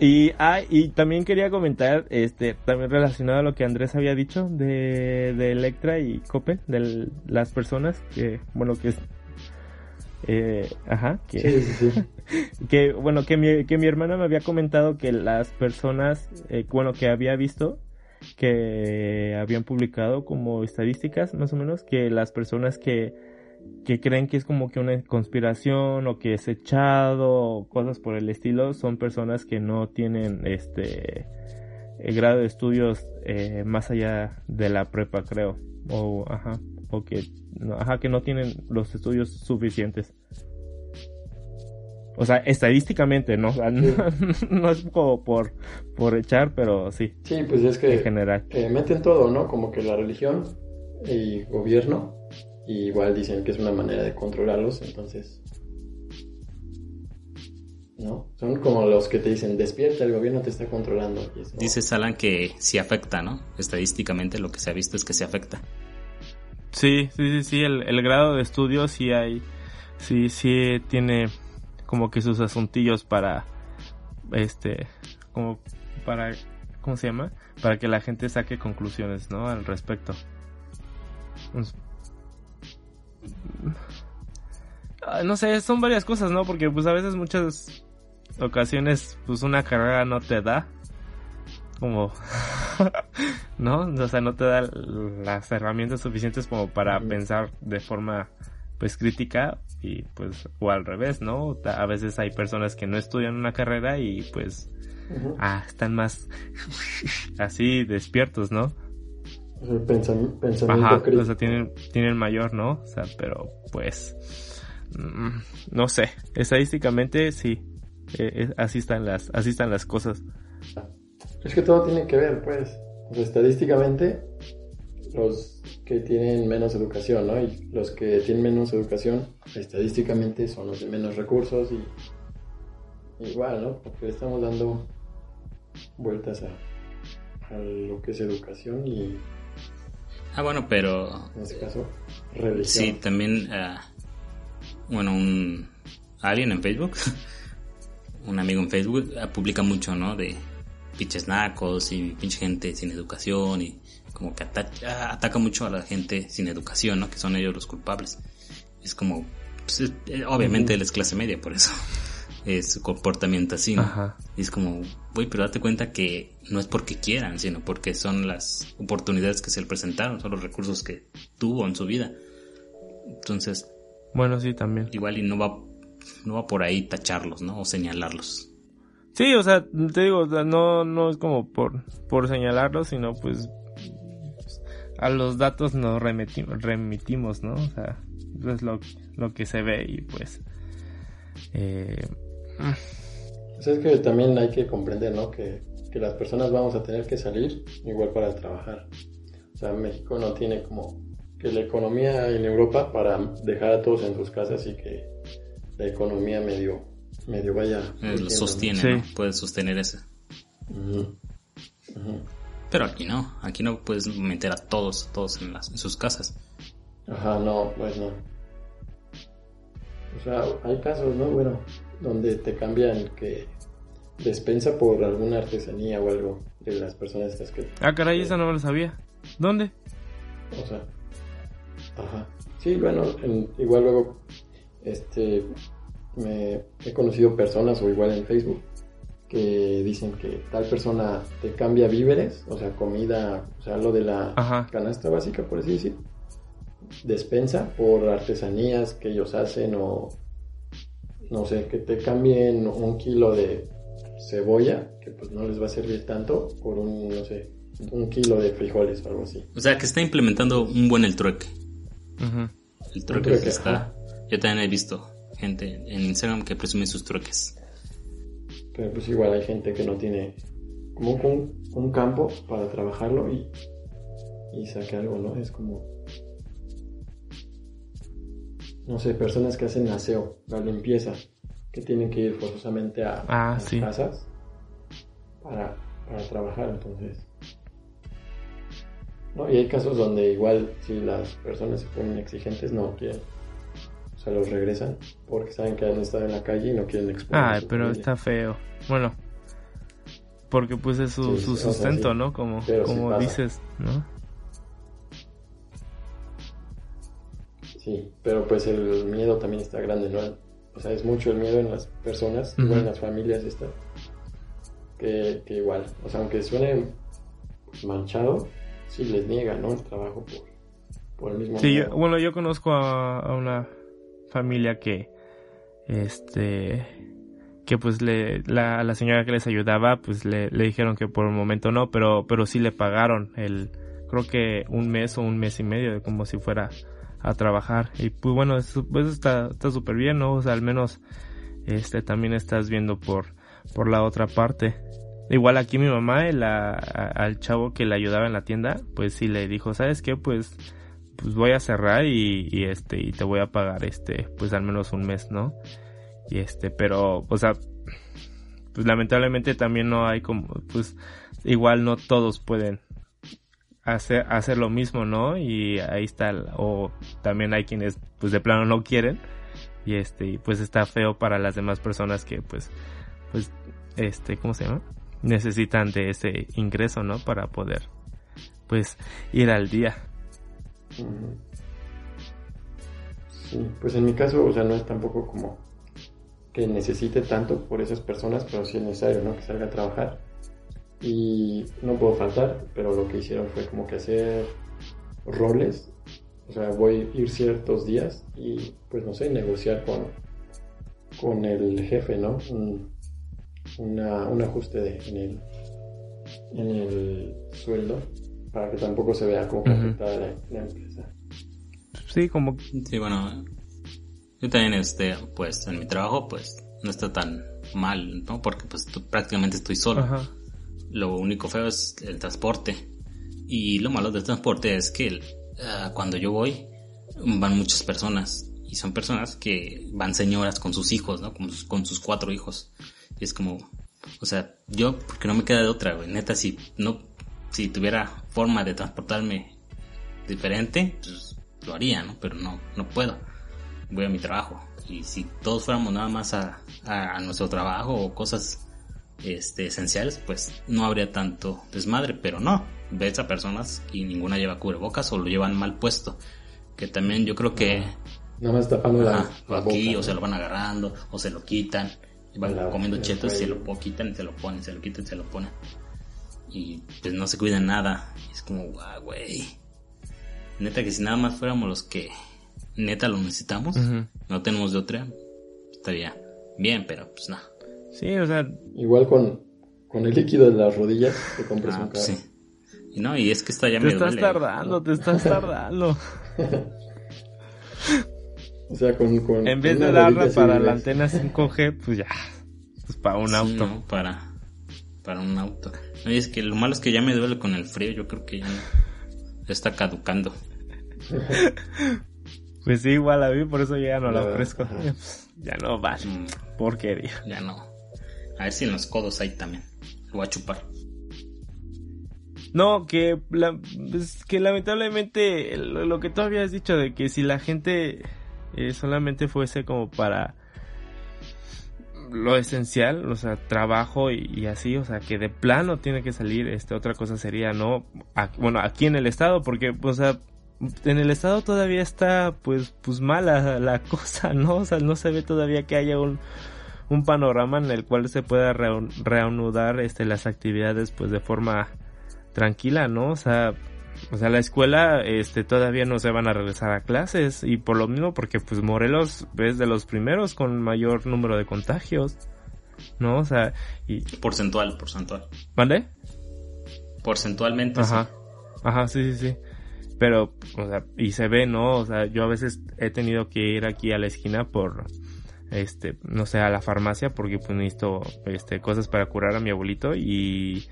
Y, ah, y también quería comentar, este, también relacionado a lo que Andrés había dicho de, de Electra y Coppel, de las personas que, bueno, que, eh, ajá, que, *laughs* que, bueno, que mi, que mi hermana me había comentado que las personas, eh, bueno, que había visto, que habían publicado como estadísticas, más o menos, que las personas que, que creen que es como que una conspiración o que es echado o cosas por el estilo son personas que no tienen este el grado de estudios eh, más allá de la prepa creo. O ajá o que no, ajá que no tienen los estudios suficientes. O sea estadísticamente no *laughs* no, es como por por echar pero sí sí pues es que en general. eh, meten todo no como que la religión y gobierno igual dicen que es una manera de controlarlos, entonces... ¿No? Son como los que te dicen, despierta, el gobierno te está controlando. Dice Salan que sí afecta, ¿no? Estadísticamente lo que se ha visto es que se afecta. Sí, sí, sí, sí, el, el grado de estudio sí hay, sí, sí tiene como que sus asuntillos para, este, como para, ¿cómo se llama? Para que la gente saque conclusiones, ¿no? Al respecto. Ah, no sé, son varias cosas, ¿no? Porque pues a veces muchas ocasiones pues una carrera no te da como *laughs* ¿no? O sea, no te da las herramientas suficientes como para pensar de forma pues crítica y pues o al revés, ¿no? A veces hay personas que no estudian una carrera y pues ah, están más *laughs* así despiertos, ¿no? Pensamiento Ajá, o sea, tienen, tienen mayor, ¿no? O sea, pero pues, mm, no sé, estadísticamente sí, eh, así están las, así están las cosas. Es que todo tiene que ver, pues, o sea, estadísticamente los que tienen menos educación, ¿no? Y los que tienen menos educación, estadísticamente son los de menos recursos y igual, ¿no? Porque estamos dando vueltas a, a lo que es educación y Ah, bueno, pero... En este caso, Sí, también, ah, bueno, un alguien en Facebook, *laughs* un amigo en Facebook, ah, publica mucho, ¿no? De pinches nacos y pinche gente sin educación y como que ah, ataca, mucho a la gente sin educación, ¿no? Que son ellos los culpables. Es como, pues, eh, obviamente él es clase media, por eso es su comportamiento así, ¿no? Y es como, güey, pero date cuenta que no es porque quieran, sino porque son las oportunidades que se le presentaron, son los recursos que tuvo en su vida. Entonces, bueno, sí, también. Igual y no va, no va por ahí tacharlos, ¿no? O señalarlos. Sí, o sea, te digo, no, no es como por, por señalarlos, sino pues a los datos nos remitimos, remitimos ¿no? O sea, es lo, lo que se ve y pues... Eh, pues es que también hay que comprender, ¿no? Que, las personas vamos a tener que salir igual para trabajar. O sea, México no tiene como que la economía en Europa para dejar a todos en sus casas y que la economía medio, medio vaya... Eh, lo sostiene, ¿no? Puede sostener eso. Pero aquí no, aquí no puedes meter a todos, todos en, las, en sus casas. Ajá, no, pues no. O sea, hay casos, ¿no? Bueno, donde te cambian que despensa por alguna artesanía o algo de las personas estas que... Ah, caray, esa no lo sabía. ¿Dónde? O sea, ajá. Sí, bueno, igual luego, este, me he conocido personas o igual en Facebook que dicen que tal persona te cambia víveres, o sea, comida, o sea, lo de la canasta básica, por así decir, despensa por artesanías que ellos hacen o, no sé, que te cambien un kilo de cebolla, que pues no les va a servir tanto, por un, no sé, un kilo de frijoles o algo así. O sea, que está implementando un buen el trueque. El trueque, está... Yo también he visto gente en Instagram que presume sus trueques. Pero pues igual hay gente que no tiene como un, un campo para trabajarlo y, y saque algo, ¿no? Es como, no sé, personas que hacen aseo, la limpieza, que tienen que ir forzosamente a, ah, las casas para, para trabajar, entonces. No, y hay casos donde igual si las personas se ponen exigentes no quieren o sea, los regresan porque saben que han estado en la calle y no quieren exponer. Ah, pero está feo. Bueno, porque pues es su, sustento, ¿no? Como, como dices, ¿no? Sí, pero pues el miedo también está grande, ¿no? O sea, es mucho el miedo en las personas, igual en las familias está. Que, que, igual, o sea, aunque suene manchado, sí les niega, ¿no? El trabajo por, por el mismo Sí, bueno, yo conozco a una familia que, este, que pues le, la, la señora que les ayudaba, pues le, le dijeron que por el momento no, pero, pero sí le pagaron el, creo que un mes o un mes y medio, como si fuera a trabajar. Y pues bueno, eso, pues está, está súper bien, ¿no? O sea, al menos, este, también estás viendo por, por la otra parte. Igual aquí mi mamá, el, al chavo que le ayudaba en la tienda, pues sí le dijo, ¿sabes qué? Pues pues voy a cerrar y, este y te voy a pagar este pues al menos un mes no y este pero o sea pues lamentablemente también no hay como pues igual no todos pueden hacer hacer lo mismo no y ahí está o también hay quienes pues de plano no quieren y este pues está feo para las demás personas que pues pues este cómo se llama necesitan de ese ingreso no para poder pues ir al día Sí, pues en mi caso, o sea, no es tampoco como que necesite tanto por esas personas, pero sí es necesario, ¿no? Que salga a trabajar. Y no puedo faltar, pero lo que hicieron fue como que hacer roles. O sea, voy a ir ciertos días y, pues no sé, negociar con, con el jefe, ¿no? Un, un ajuste de, en, el, en el sueldo para que tampoco se vea como afectada la, empresa. Sí, como... Sí, bueno, yo también, este, pues, en mi trabajo, pues, no está tan mal, ¿no? Porque, pues, prácticamente estoy solo. Lo único feo es el transporte. Y lo malo del transporte es que ah, cuando yo voy, van muchas personas. Y son personas que van señoras con sus hijos, ¿no? Con sus, cuatro hijos. Y es como, o sea, yo, porque no me queda de otra, güey. Neta, si no si tuviera forma de transportarme diferente, pues lo haría, ¿no? Pero no, no puedo. Voy a mi trabajo. Y si todos fuéramos nada más a, a, nuestro trabajo o cosas este, esenciales, pues no habría tanto desmadre. Pero no, ves a personas y ninguna lleva cubrebocas o lo llevan mal puesto. Que también yo creo que... Nada más tapando la, o aquí, o se lo van agarrando, o se lo quitan. Y van comiendo chetos, se lo quitan y se lo ponen, se lo quitan y se lo ponen y pues no se cuidan nada. es como, guau, güey. Neta que si nada más fuéramos los que neta lo necesitamos, no tenemos de otra, estaría bien, pero pues no. Sí, o sea. Igual con, con el líquido de las rodillas te compras ah, un carro. Sí. Y no, y es que está ya te estás tardando, te estás tardando. *laughs* o sea, con, con En vez de darla para la antena 5G, pues ya. Pues para un auto. para, para un auto. No, es que lo malo es que ya me duele con el frío, yo creo que ya, está caducando. Pues sí, igual a mí, por eso ya no la ofrezco. *laughs* Ya no vale. Mm. Porquería. Ya no. A ver si en los codos hay también. Lo voy a chupar. No, que, que lamentablemente lo, que tú habías dicho de que si la gente eh, solamente fuese como para lo esencial, o sea, trabajo y, así, o sea, que de plano tiene que salir, este, otra cosa sería, ¿no? bueno, aquí en el estado, porque, o sea, en el estado todavía está pues pues mala la *laughs* cosa, ¿no? O sea, no se ve todavía que haya un, un panorama en el cual se pueda reanudar este las actividades pues de forma tranquila, ¿no? O sea, o sea, la escuela este todavía no se van a regresar a clases y por lo mismo porque pues Morelos es de los primeros con mayor número de contagios. ¿No? O sea, y porcentual, porcentual. ¿Vale? Porcentualmente. Ajá. Ajá, sí, sí, sí. Pero, o sea, y se ve, ¿no? O sea, yo a veces he tenido que ir aquí a la esquina por, este, no sé, a la farmacia porque pues necesito, este, cosas para curar a mi abuelito y,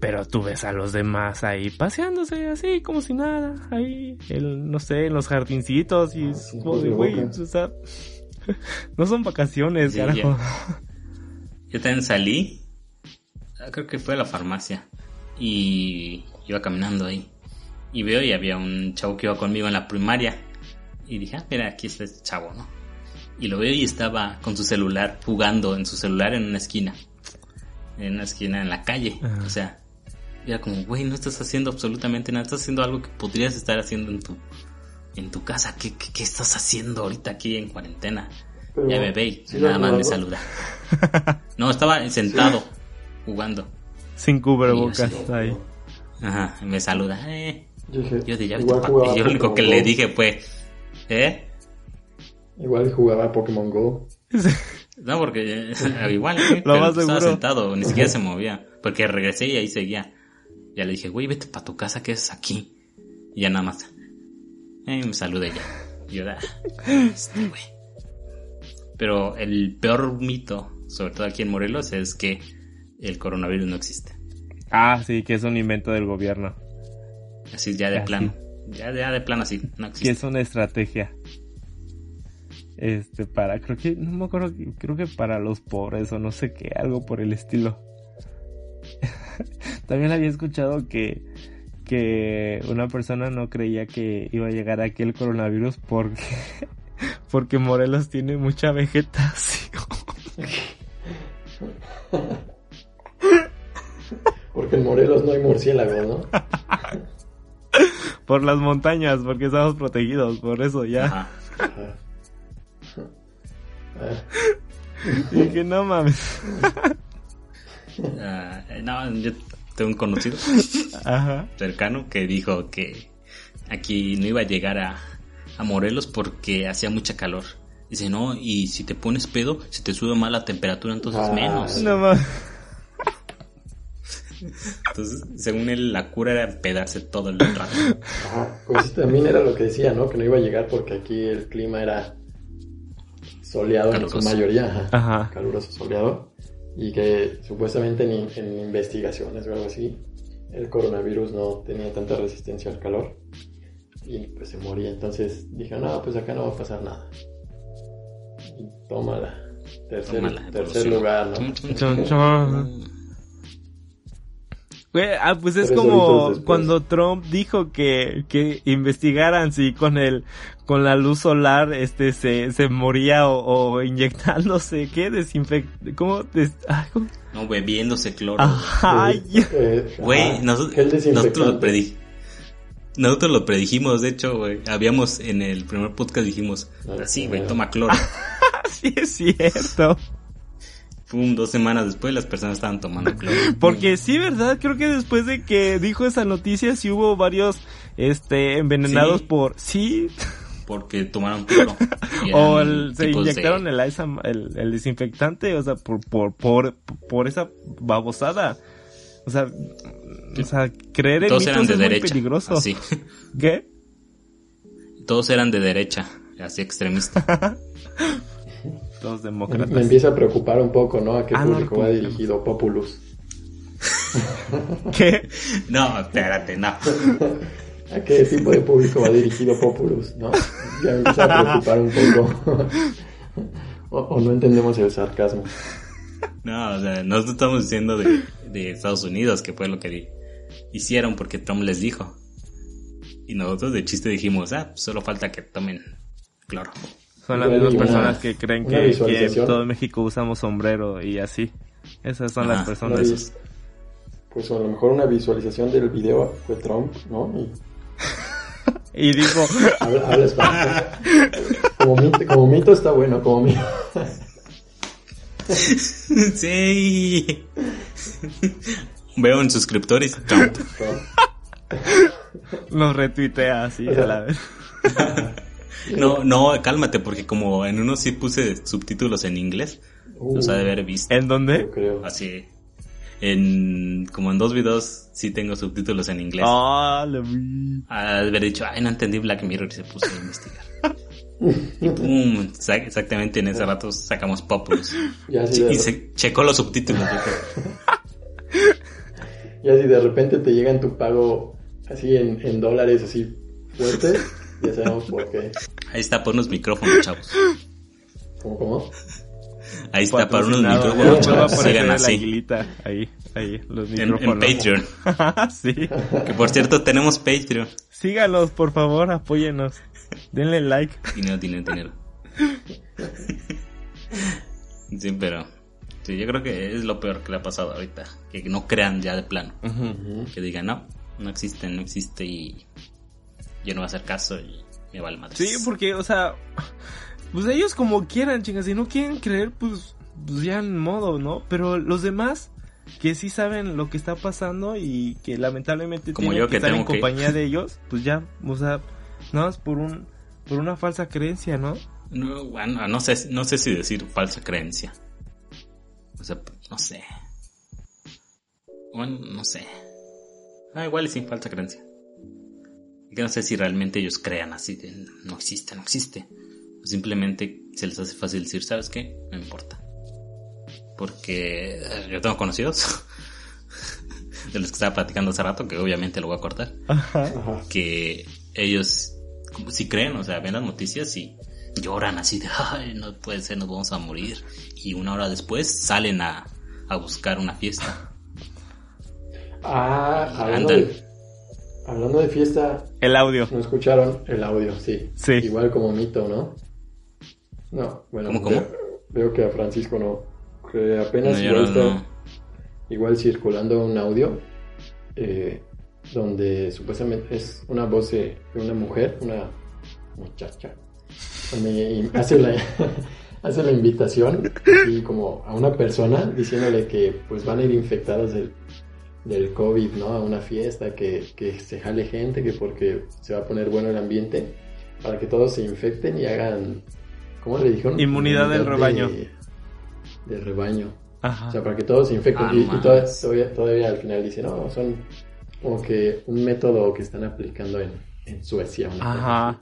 pero tú ves a los demás ahí paseándose así como si nada, ahí, el, no sé, en los jardincitos y es como de, güey, o sea, *laughs* no son vacaciones, carajo. Yo también salí, creo que fue a la farmacia y iba caminando ahí y veo y había un chavo que iba conmigo en la primaria. Y dije, ah, mira, aquí está este chavo, ¿no? Y lo veo y estaba con su celular, jugando en su celular en una esquina. En una esquina en la calle. O sea, era como, güey, no estás haciendo absolutamente nada. Estás haciendo algo que podrías estar haciendo en tu, en tu casa. ¿Qué, qué, estás haciendo ahorita aquí en cuarentena? ya me ve nada más me saluda. no, estaba sentado jugando. Sin cubrebocas ahí. Ajá, me saluda. Eh, yo dije, yo, y yo lo único que le dije fue, ¿eh? Igual jugaba Pokémon Go. *laughs* no, porque *laughs* eh, igual ¿eh? lo estaba sentado, ni siquiera se movía. Porque regresé y ahí seguía. Ya le dije, güey, vete para tu casa que es aquí. Y ya nada más. Eh, me saludé ya. Yo, ah, este güey. Pero el peor mito, sobre todo aquí en Morelos, es que el coronavirus no existe. Ah, sí, que es un invento del gobierno. Así ya de plano. Ya, de plano así, no Que es una estrategia. Este, para, creo que, no me acuerdo, creo que para los pobres o no sé qué, algo por el estilo. *laughs* También había escuchado que, que una persona no creía que iba a llegar aquí el coronavirus porque, *laughs* porque Morelos tiene mucha vegetación. *laughs* Porque en Morelos no hay murciélagos, ¿no? por las montañas, porque estamos protegidos, por eso ya. *laughs* y que no mames. Ah, no, yo tengo un conocido cercano que dijo que aquí no iba a llegar a, a Morelos porque hacía mucha calor. Dice, no, y si te pones pedo, se te sube mal la temperatura, entonces ah, menos. No mames. Entonces, según él, la cura era empedarse todo el rato. Ajá, pues también era lo que decía, ¿no? Que no iba a llegar porque aquí el clima era soleado en su mayoría, ajá, caluroso soleado, y que supuestamente en, en, investigaciones o algo así, el coronavirus no tenía tanta resistencia al calor y pues se moría. Entonces dije, no, pues acá no va a pasar nada. Y tómala. Tercer, tercer lugar, ¿no? Ah, pues es como cuando Trump dijo que, que investigaran si con el, con la luz solar, este, se, se moría o, inyectándose, ¿qué? Desinfect, ¿cómo? No, bebiéndose cloro. Ay, güey, nosotros, nosotros lo predijimos. Nosotros lo predijimos, de hecho, güey. Habíamos en el primer podcast dijimos, así, güey, toma cloro. *laughs* sí, es cierto dos semanas después las personas estaban tomando cloro. *laughs* Porque sí, ¿verdad? Creo que después de que dijo esa noticia sí hubo varios este envenenados por sí porque tomaron cloro. *laughs* o se inyectaron el, el, desinfectante, o sea, por, por, por, por esa babosada. O sea, o sea creer en Todos eran de es derecha, muy peligroso. Así. ¿Qué? Todos eran de derecha, así extremista. *laughs* Los demócratas. Me, empieza a preocupar un poco, ¿no? ¿A qué ah, público va dirigido Populus? ¿Qué? *laughs* No, espérate, no. *laughs* ¿A qué tipo de público va dirigido Populus? ¿No? Ya me empieza a preocupar un poco. *laughs* o, no entendemos el sarcasmo. No, o sea, nosotros estamos diciendo de, de Estados Unidos, que fue lo que hicieron porque Trump les dijo. Y nosotros de chiste dijimos, ah, solo falta que tomen cloro. Son las mismas personas que creen que, en todo México usamos sombrero y así. Esas son las personas. Pues a lo mejor una visualización del video fue Trump, ¿no? Y *laughs* dijo... *laughs* habla, español. Como mito, como mito está bueno, como mito. *laughs* sí. Veo en suscriptores. Nos retuitea así a la vez. No, no, cálmate, porque como en uno sí puse subtítulos en inglés, los ha de haber visto. ¿En dónde? Así. En, como en dos videos sí tengo subtítulos en inglés. Ah, lo vi. Ha de haber dicho, ay, no entendí Black Mirror y se puso a investigar. y pum, exactamente en ese rato sacamos Populous. y se checó los subtítulos. y así *laughs* de repente te llega en tu pago así en, en dólares así fuertes, ya sabemos por qué. Ahí está por unos micrófonos, chavos. ¿Cómo, cómo? Ahí está para unos micrófonos, chavos. Sigan así. ahí, ahí, los micrófonos. En, Patreon. *laughs* sí. Que por cierto, tenemos Patreon. Síganos, por favor, apóyenos. Denle like. Dinero, dinero, dinero. sí, pero... Sí, yo creo que es lo peor que le ha pasado ahorita. Que no crean ya de plano. Que digan, no, no existe, no existe y yo no voy a hacer caso y me vale madre. Sí, porque, o sea, pues ellos como quieran, chingas, si no quieren creer, pues, pues ya en modo, ¿no? Pero los demás que sí saben lo que está pasando y que lamentablemente como tienen yo que, estar en compañía de *laughs* ellos, pues ya, o sea, nada más por un por una falsa creencia, ¿no? No, bueno, no sé, no sé si decir falsa creencia. O sea, no sé. Bueno, no sé. Ah, igual y sin falsa creencia. Que no sé si realmente ellos crean así de no existe, no existe. O simplemente se les hace fácil decir, ¿sabes qué? No importa. Porque eh, yo tengo conocidos *laughs* de los que estaba platicando hace rato, que obviamente lo voy a cortar, que ellos como si creen, o sea, ven las noticias y lloran así de, ay, no puede ser, nos vamos a morir. Y una hora después salen a, a buscar una fiesta. Ah, de, hablando de, fiesta. El audio. ¿No escucharon? El audio, sí. Sí. Igual como mito, ¿no? No, bueno. ¿Cómo, Veo, que a Francisco no. Que apenas igual, circulando un audio eh, donde supuestamente es una voz de una mujer, una muchacha, donde *laughs* hace la, *laughs* hace la invitación y como a una persona diciéndole que pues van a ir infectados del, del COVID, ¿no? A una fiesta, que, que se jale gente, que porque se va a poner bueno el ambiente, para que todos se infecten y hagan, ¿cómo le dijeron? Inmunidad, del rebaño. del rebaño. O sea, para que todos se infecten. Ah, y, todavía, todavía, al final dice, no, son como que un método que están aplicando en, en Suecia. Ajá.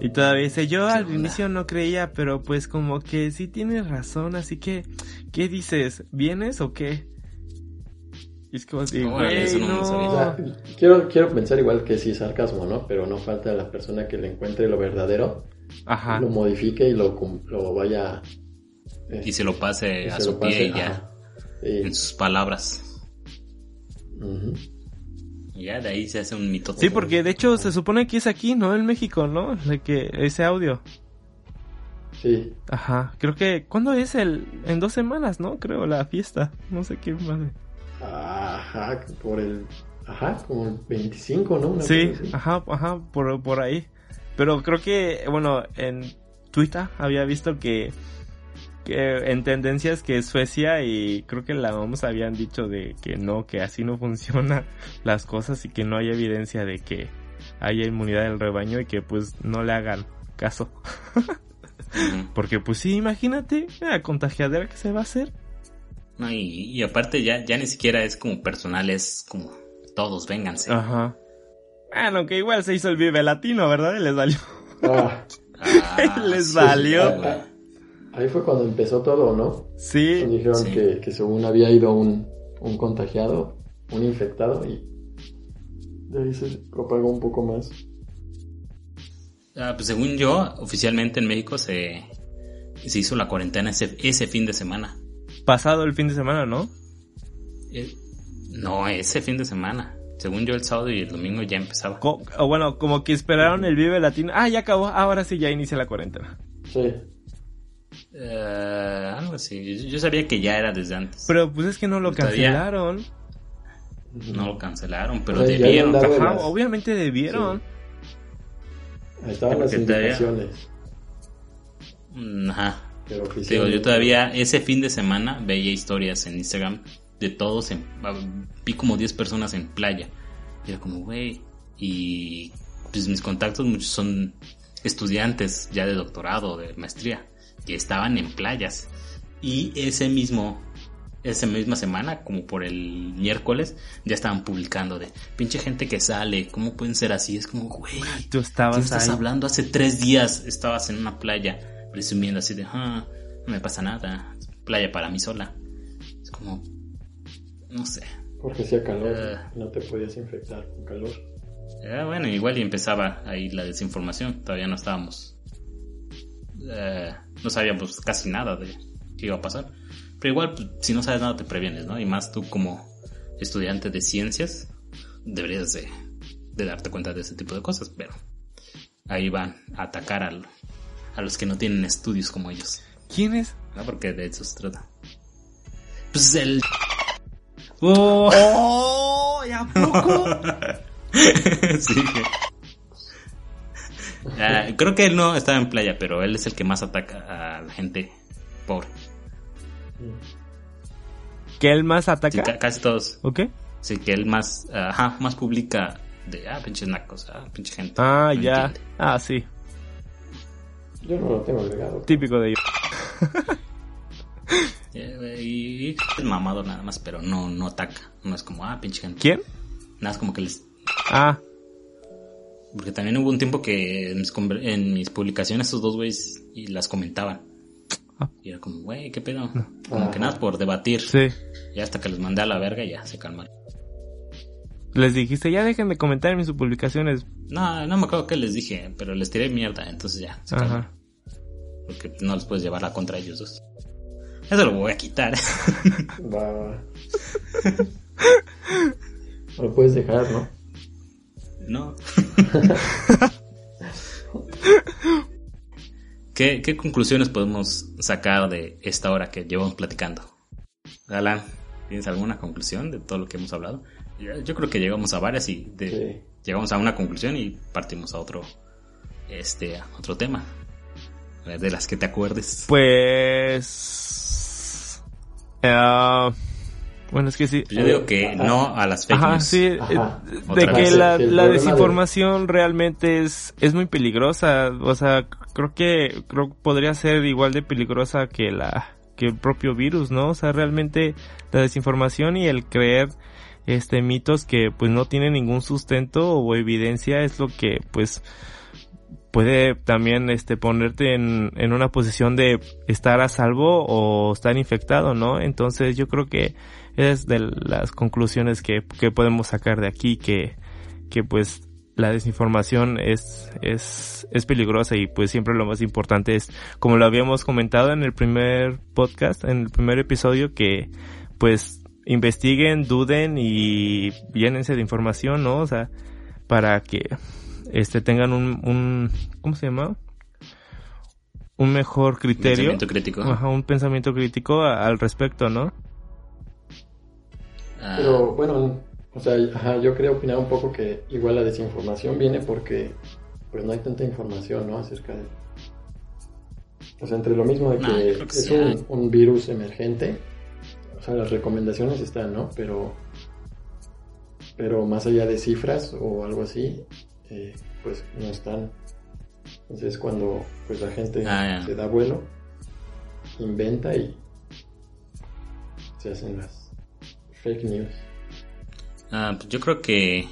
Y todavía dice, yo al inicio no creía, pero pues como que sí tienes razón, así que, ¿qué dices? ¿Vienes o qué? Y es como así, quiero, quiero pensar igual que sí es sarcasmo, ¿no? Pero no falta la persona que le encuentre lo verdadero, Ajá. lo modifique y lo, lo vaya... y se lo pase a su pie y ya, en sus palabras. Ya de ahí se hace un mito. Sí, porque de hecho se supone que es aquí, ¿no? En México, ¿no? De que ese audio. Sí. Ajá, creo que ¿cuándo es el en dos semanas, no? Creo la fiesta, no sé qué más. Ajá, por el ajá, como el 25, ¿no? sí, ajá, ajá, por por ahí. Pero creo que bueno, en Twitter había visto que que en tendencias que Suecia y creo que la OMS habían dicho de que no, que así no *laughs* funcionan las cosas y que no hay evidencia de que haya inmunidad del rebaño y que pues no le hagan caso. *laughs* Porque pues sí, imagínate la contagiadera que se va a hacer. No, y, aparte ya, ya ni siquiera es como personal, es como todos, vénganse. Ajá. Bueno, que igual se hizo el Vive Latino, ¿verdad? Y les valió. Ah. *laughs* les valió. Ahí fue cuando empezó todo, ¿no? Sí. Cuando dijeron Que, que, según había ido un, un contagiado, un infectado y de ahí se propagó un poco más. Ah, pues según yo, oficialmente en México se, se hizo la cuarentena ese, ese fin de semana. Pasado el fin de semana, ¿no? Eh, no, ese fin de semana. Según yo, el sábado y el domingo ya empezaba. o bueno, como que esperaron el Vive Latino. Ah, ya acabó. Ahora sí ya inicia la cuarentena. Sí. Uh, algo así. Yo, sabía que ya era desde antes. Pero pues es que no lo cancelaron. No lo cancelaron, pero debieron. obviamente debieron. estaban las indicaciones. Mm, ajá. Digo, yo todavía ese fin de semana veía historias en Instagram de todos, en, vi como 10 personas en playa. Y era como, güey, y pues mis contactos muchos son estudiantes ya de doctorado, de maestría, que estaban en playas. Y ese mismo, esa misma semana, como por el miércoles, ya estaban publicando de pinche gente que sale, ¿cómo pueden ser así? Es como, güey, tú estabas estás hablando hace tres días, estabas en una playa presumiendo así de, ah, no me pasa nada, playa para mí sola. Es como, no sé. Porque hacía calor, eh. no te podías infectar con calor. Eh, bueno, igual y empezaba ahí la desinformación, todavía no estábamos, eh, no sabíamos casi nada de qué iba a pasar. Pero igual, pues, si no sabes nada te previenes, ¿no? Y más tú como estudiante de ciencias, deberías de, de darte cuenta de ese tipo de cosas, pero ahí van a atacar al, a los que no tienen estudios como ellos. ¿Quién es? No, porque de eso se trata. Pues el... ¡Oh! *laughs* oh ¿Ya poco? *laughs* sí. Ah, creo que él no estaba en playa, pero él es el que más ataca a la gente pobre. ¿Que él más ataca? Sí, casi todos. ¿Ok? Sí, que él más, ajá, más publica de, ah, pinches nacos, ah, pinche gente. Ah, ya. Ah, sí. Yo no lo tengo agregado. Típico de ellos. *laughs* y, es mamado nada más, pero no, no ataca. No es como, ah, pinche gente. ¿Quién? Nada, es como que les... Ah. Porque también hubo un tiempo que en mis, publicaciones esos dos güeyes y las comentaban. Ah. Y era como, güey, ¿qué pedo? Como que nada por debatir. Sí. Y hasta que los mandé a la verga ya se calmaron. Les dijiste, ya dejen de comentar en sus publicaciones. No, no me acuerdo qué les dije, pero les tiré mierda, entonces ya, se Ajá. Porque no les puedes llevar a contra ellos dos. Eso lo voy a quitar. Va, va. Lo puedes dejar, ¿no? No. *laughs* ¿Qué, ¿Qué conclusiones podemos sacar de esta hora que llevamos platicando? Galán, ¿tienes alguna conclusión de todo lo que hemos hablado? Yo creo que llegamos a varias y llegamos a una conclusión y partimos a otro, este, a otro tema. De las que te acuerdes. Pues... Uh, bueno, es que sí. Yo digo que no a las fake Ajá, Sí, eh, de que la, la desinformación realmente es, es muy peligrosa. O sea, creo que creo que podría ser igual de peligrosa que la que el propio virus, ¿no? O sea, realmente la desinformación y el creer este mitos que pues no tienen ningún sustento o evidencia es lo que pues puede también este ponerte en, en una posición de estar a salvo o estar infectado, ¿no? Entonces yo creo que es de las conclusiones que, que podemos sacar de aquí que, que pues la desinformación es, es, es peligrosa y pues siempre lo más importante es, como lo habíamos comentado en el primer podcast, en el primer episodio, que pues investiguen, duden y llénense de información, ¿no? O sea, para que este tengan un, un ¿cómo se llama? Un mejor criterio. Un pensamiento crítico. Ajá, un pensamiento crítico al respecto, ¿no? Ah. Pero bueno, o sea, ajá, yo quería opinar un poco que igual la desinformación viene porque pues no hay tanta información, ¿no? Acerca de... O sea, entre lo mismo de que, es un, un virus emergente, o sea, las recomendaciones están, ¿no? Pero, pero más allá de cifras o algo así, eh, pues no están. Entonces cuando pues la gente ah, se da vuelo, inventa y se hacen las fake news. Ah, pues yo creo que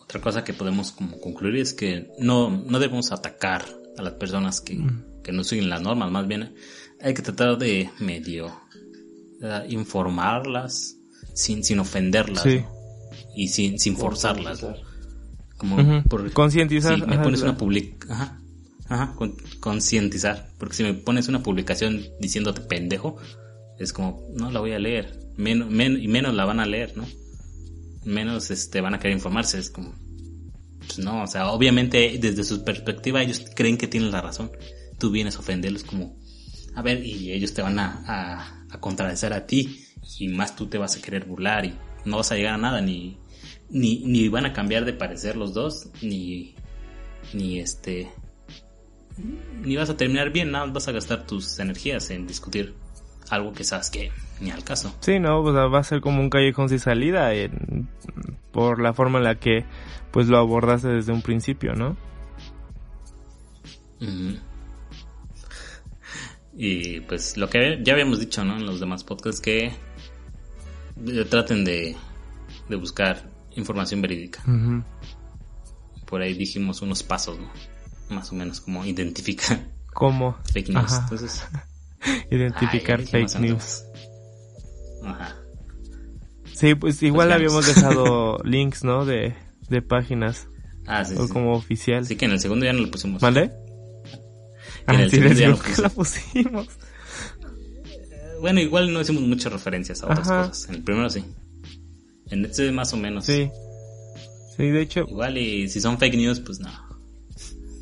otra cosa que podemos como concluir es que no, no debemos atacar a las personas que, mm. que no siguen las normas, más bien hay que tratar de medio informarlas sin, sin ofenderlas y sin, sin forzarlas. Como por, concientizar. Si me pones una public... Ajá, ajá, concientizar. Porque si me pones una publicación diciéndote pendejo, es como, no la voy a leer. Menos, y menos la van a leer, ¿no? Menos este, van a querer informarse. Es como, pues no, o sea, obviamente desde su perspectiva ellos creen que tienen la razón. Tú vienes a ofenderlos como, a ver, y ellos te van a a contradecir a ti y más tú te vas a querer burlar y no vas a llegar a nada ni ni, ni van a cambiar de parecer los dos ni ni este ni vas a terminar bien, nada vas a gastar tus energías en discutir algo que sabes que ni al caso. Sí, no, pues va a ser como un callejón sin salida en, por la forma en la que pues lo abordaste desde un principio, ¿no? Y pues lo que ya habíamos dicho, ¿no? En los demás podcasts que eh, traten de, de buscar información verídica. Por ahí dijimos unos pasos, ¿no? Más o menos como identificar. ¿Cómo? Fake news. Entonces, *laughs* identificar fake news. Ajá. Sí, pues igual pues habíamos dejado *laughs* links, ¿no? De, de páginas. Ah, sí, o como oficial. Sí, que en el segundo ya no lo pusimos. ¿Vale? *laughs* En ah, el segundo ya no lo la pusimos. Bueno, igual no hicimos muchas referencias a otras cosas. En el primero sí. En este más o menos. Sí. Sí, de hecho. Igual y si son fake news, pues no.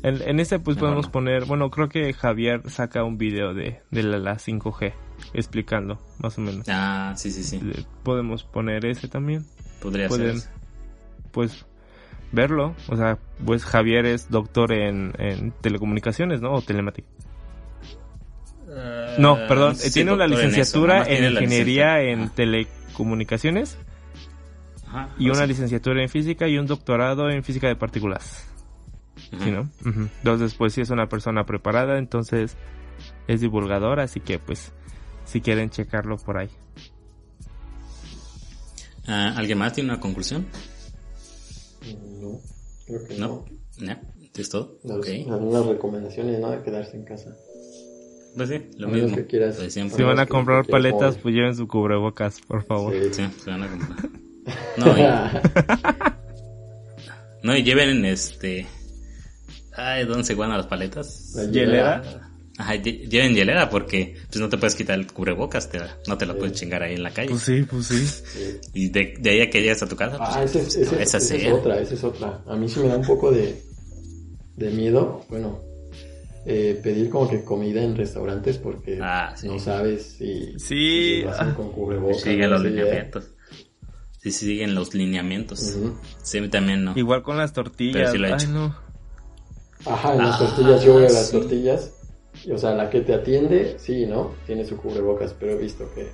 En, en este pues podemos poner, bueno, creo que Javier saca un video de, de la, la 5G explicando, más o menos. Ah, sí, sí, sí. Podemos poner ese también. Podría Pueden, ser. Pues verlo, o sea, pues Javier es doctor en, en telecomunicaciones, ¿no? O telemática. Uh, no, perdón, tiene una licenciatura en, ingeniería en telecomunicaciones y una licenciatura en física y un doctorado en física de partículas. ¿Sí, no? Entonces, pues sí es una persona preparada, entonces es divulgador, así que pues si quieren checarlo por ahí. Ah, ¿Alguien más tiene una conclusión? No, creo que no. ¿No? ¿Es todo? Okay. Algunas recomendaciones, ¿no? De quedarse en casa. Pues sí, lo mismo. Pues si van a comprar paletas, pues lleven su cubrebocas, por favor. Sí, se van a comprar. *laughs* No, y... no, y lleven este... Ay, ¿dónde se guardan las paletas? ¿La hielera? Ajá, lleven hielera porque pues no te puedes quitar el cubrebocas, te, no te la puedes chingar ahí en la calle. Pues sí, pues sí. *laughs* Y de, de, ahí a que llegas a tu casa. Pues, ah, ese, ese, esa, esa es otra, esa es otra. A mí sí me da un poco de, de miedo, bueno, eh, pedir como que comida en restaurantes porque ah, no sabes si, sí. si lo hacen con cubrebocas. Siguen los lineamientos. Sí, siguen los lineamientos. Sí, también no. Igual con las tortillas. Sí Ay, no. Ajá, en las ah, tortillas, yo voy a las tortillas o sea, la que te atiende, sí, ¿no? Tiene su cubrebocas, pero he visto que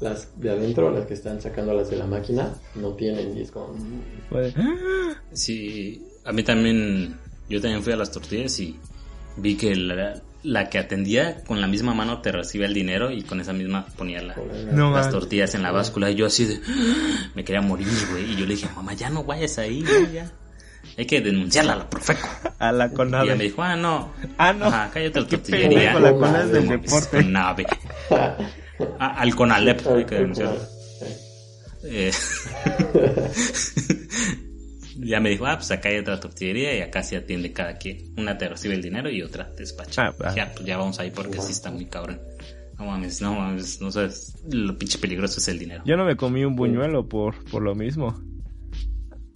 las de adentro, las que están sacando las de la máquina, no tienen y es como... Sí, a mí también, yo también fui a las tortillas y vi que la, que atendía con la misma mano te recibía el dinero y con esa misma ponía las tortillas en la báscula. Y yo así de... Me quería morir, güey. Y yo le dije, mamá, ya no vayas ahí, ya hay que denunciarla a la Profeco. A la CONAVE. Y ella me dijo, ah, no. Ah, no. Ajá, cállate el tortillería. la CONAVE del deporte. CONAVE. Ah, al CONALEP hay que denunciarlo. Eh, *laughs* ya me dijo, ah, pues acá hay otra tortillería y acá se atiende cada quien. Una te recibe el dinero y otra te despacha. Ah, ya, pues ya vamos ahí porque sí está muy cabrón. No mames, no mames, no sabes, lo pinche peligroso es el dinero. Yo no me comí un buñuelo por, por lo mismo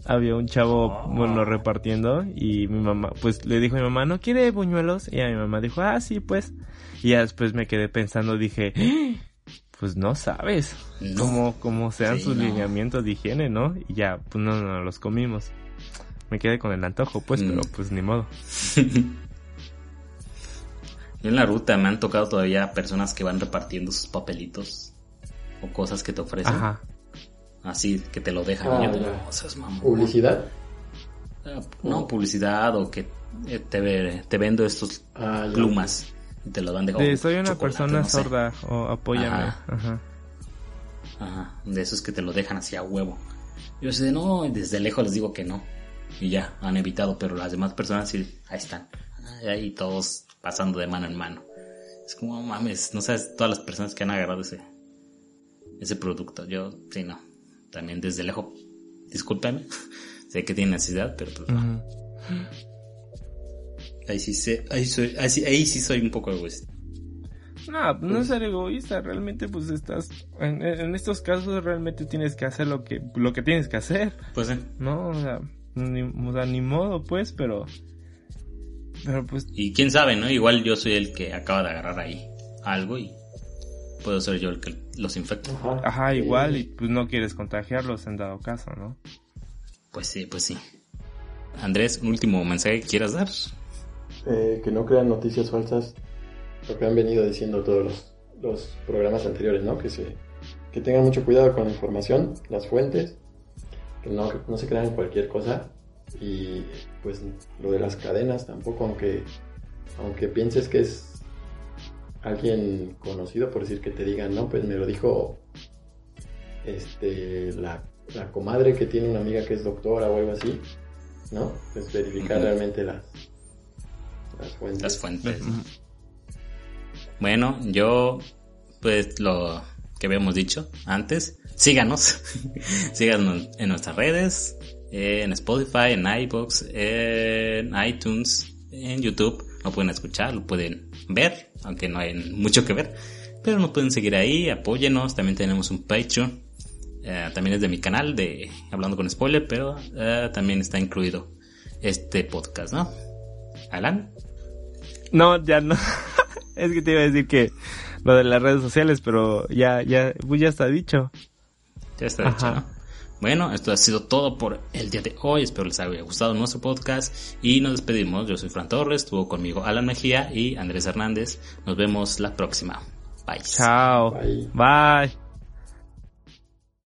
había un chavo, bueno, repartiendo y mi mamá, pues le dijo a mi mamá, ¿no quiere buñuelos? Y a mi mamá dijo, ah, sí, pues. Y ya después me quedé pensando, dije, pues no sabes cómo, cómo sean sus lineamientos de higiene, ¿no? Y ya, pues no, no, los comimos. Me quedé con el antojo, pues, pero mm. pues ni modo. *laughs* en la ruta me han tocado todavía personas que van repartiendo sus papelitos o cosas que te ofrecen. Ajá así que te lo dejan. Ah, ¿Publicidad? Ah, no, publicidad o que eh, te, te vendo estos ah, plumas y te lo dan de Soy una persona sorda o apóyame. Ajá. Ajá. De esos que te lo dejan así a huevo. Yo sé, no, desde lejos les digo que no. Y ya, han evitado, pero las demás personas sí, ahí están. Ahí todos pasando de mano en mano. Es como, mames, no sabes todas las personas que han agarrado ese, ese producto. Yo, sí, no también desde lejos, discúlpame, *laughs* sé que tiene necesidad, pero pues no. Ahí sí, sé, ahí, soy, ahí, sí soy un poco egoísta. No, no es pues ser egoísta, realmente pues estás, en, en, estos casos realmente tienes que hacer lo que, lo que tienes que hacer. Pues sí. No, o sea, ni, o sea, ni modo pues, pero, pero pues. Y quién sabe, ¿no? Igual yo soy el que acaba de agarrar ahí algo y puedo ser yo el que los infecte. Ajá, igual, y pues no quieres contagiarlos en dado caso, ¿no? Pues sí, pues sí. Andrés, un último mensaje que quieras dar. Eh, que no crean noticias falsas, lo que han venido diciendo todos los, los programas anteriores, ¿no? Que, se, que tengan mucho cuidado con la información, las fuentes, que no, no se crean cualquier cosa. Y pues lo de las cadenas tampoco, aunque, aunque pienses que es alguien conocido, por decir que te digan, no, pues me lo dijo este, la, la comadre que tiene una amiga que es doctora o algo así, ¿no? Pues verificar realmente las, las fuentes. Las fuentes. Bueno, yo, pues lo que habíamos dicho antes, síganos, *laughs* síganos en nuestras redes, en Spotify, en iBox, en iTunes, en YouTube, lo pueden escuchar, lo pueden ver, aunque no hay mucho que ver, pero nos pueden seguir ahí, apóyenos, también tenemos un Patreon, eh, también es de mi canal de Hablando con Spoiler, pero eh, también está incluido este podcast, ¿no? Alan. No, ya no. *laughs* es que te iba a decir que lo de las redes sociales, pero ya, ya, pues ya está dicho. Ya está dicho, ¿no? Bueno, esto ha sido todo por el día de hoy. Espero les haya gustado nuestro podcast y nos despedimos. Yo soy Fran Torres, estuvo conmigo Alan Mejía y Andrés Hernández. Nos vemos la próxima. Bye. Chao. Bye. Bye.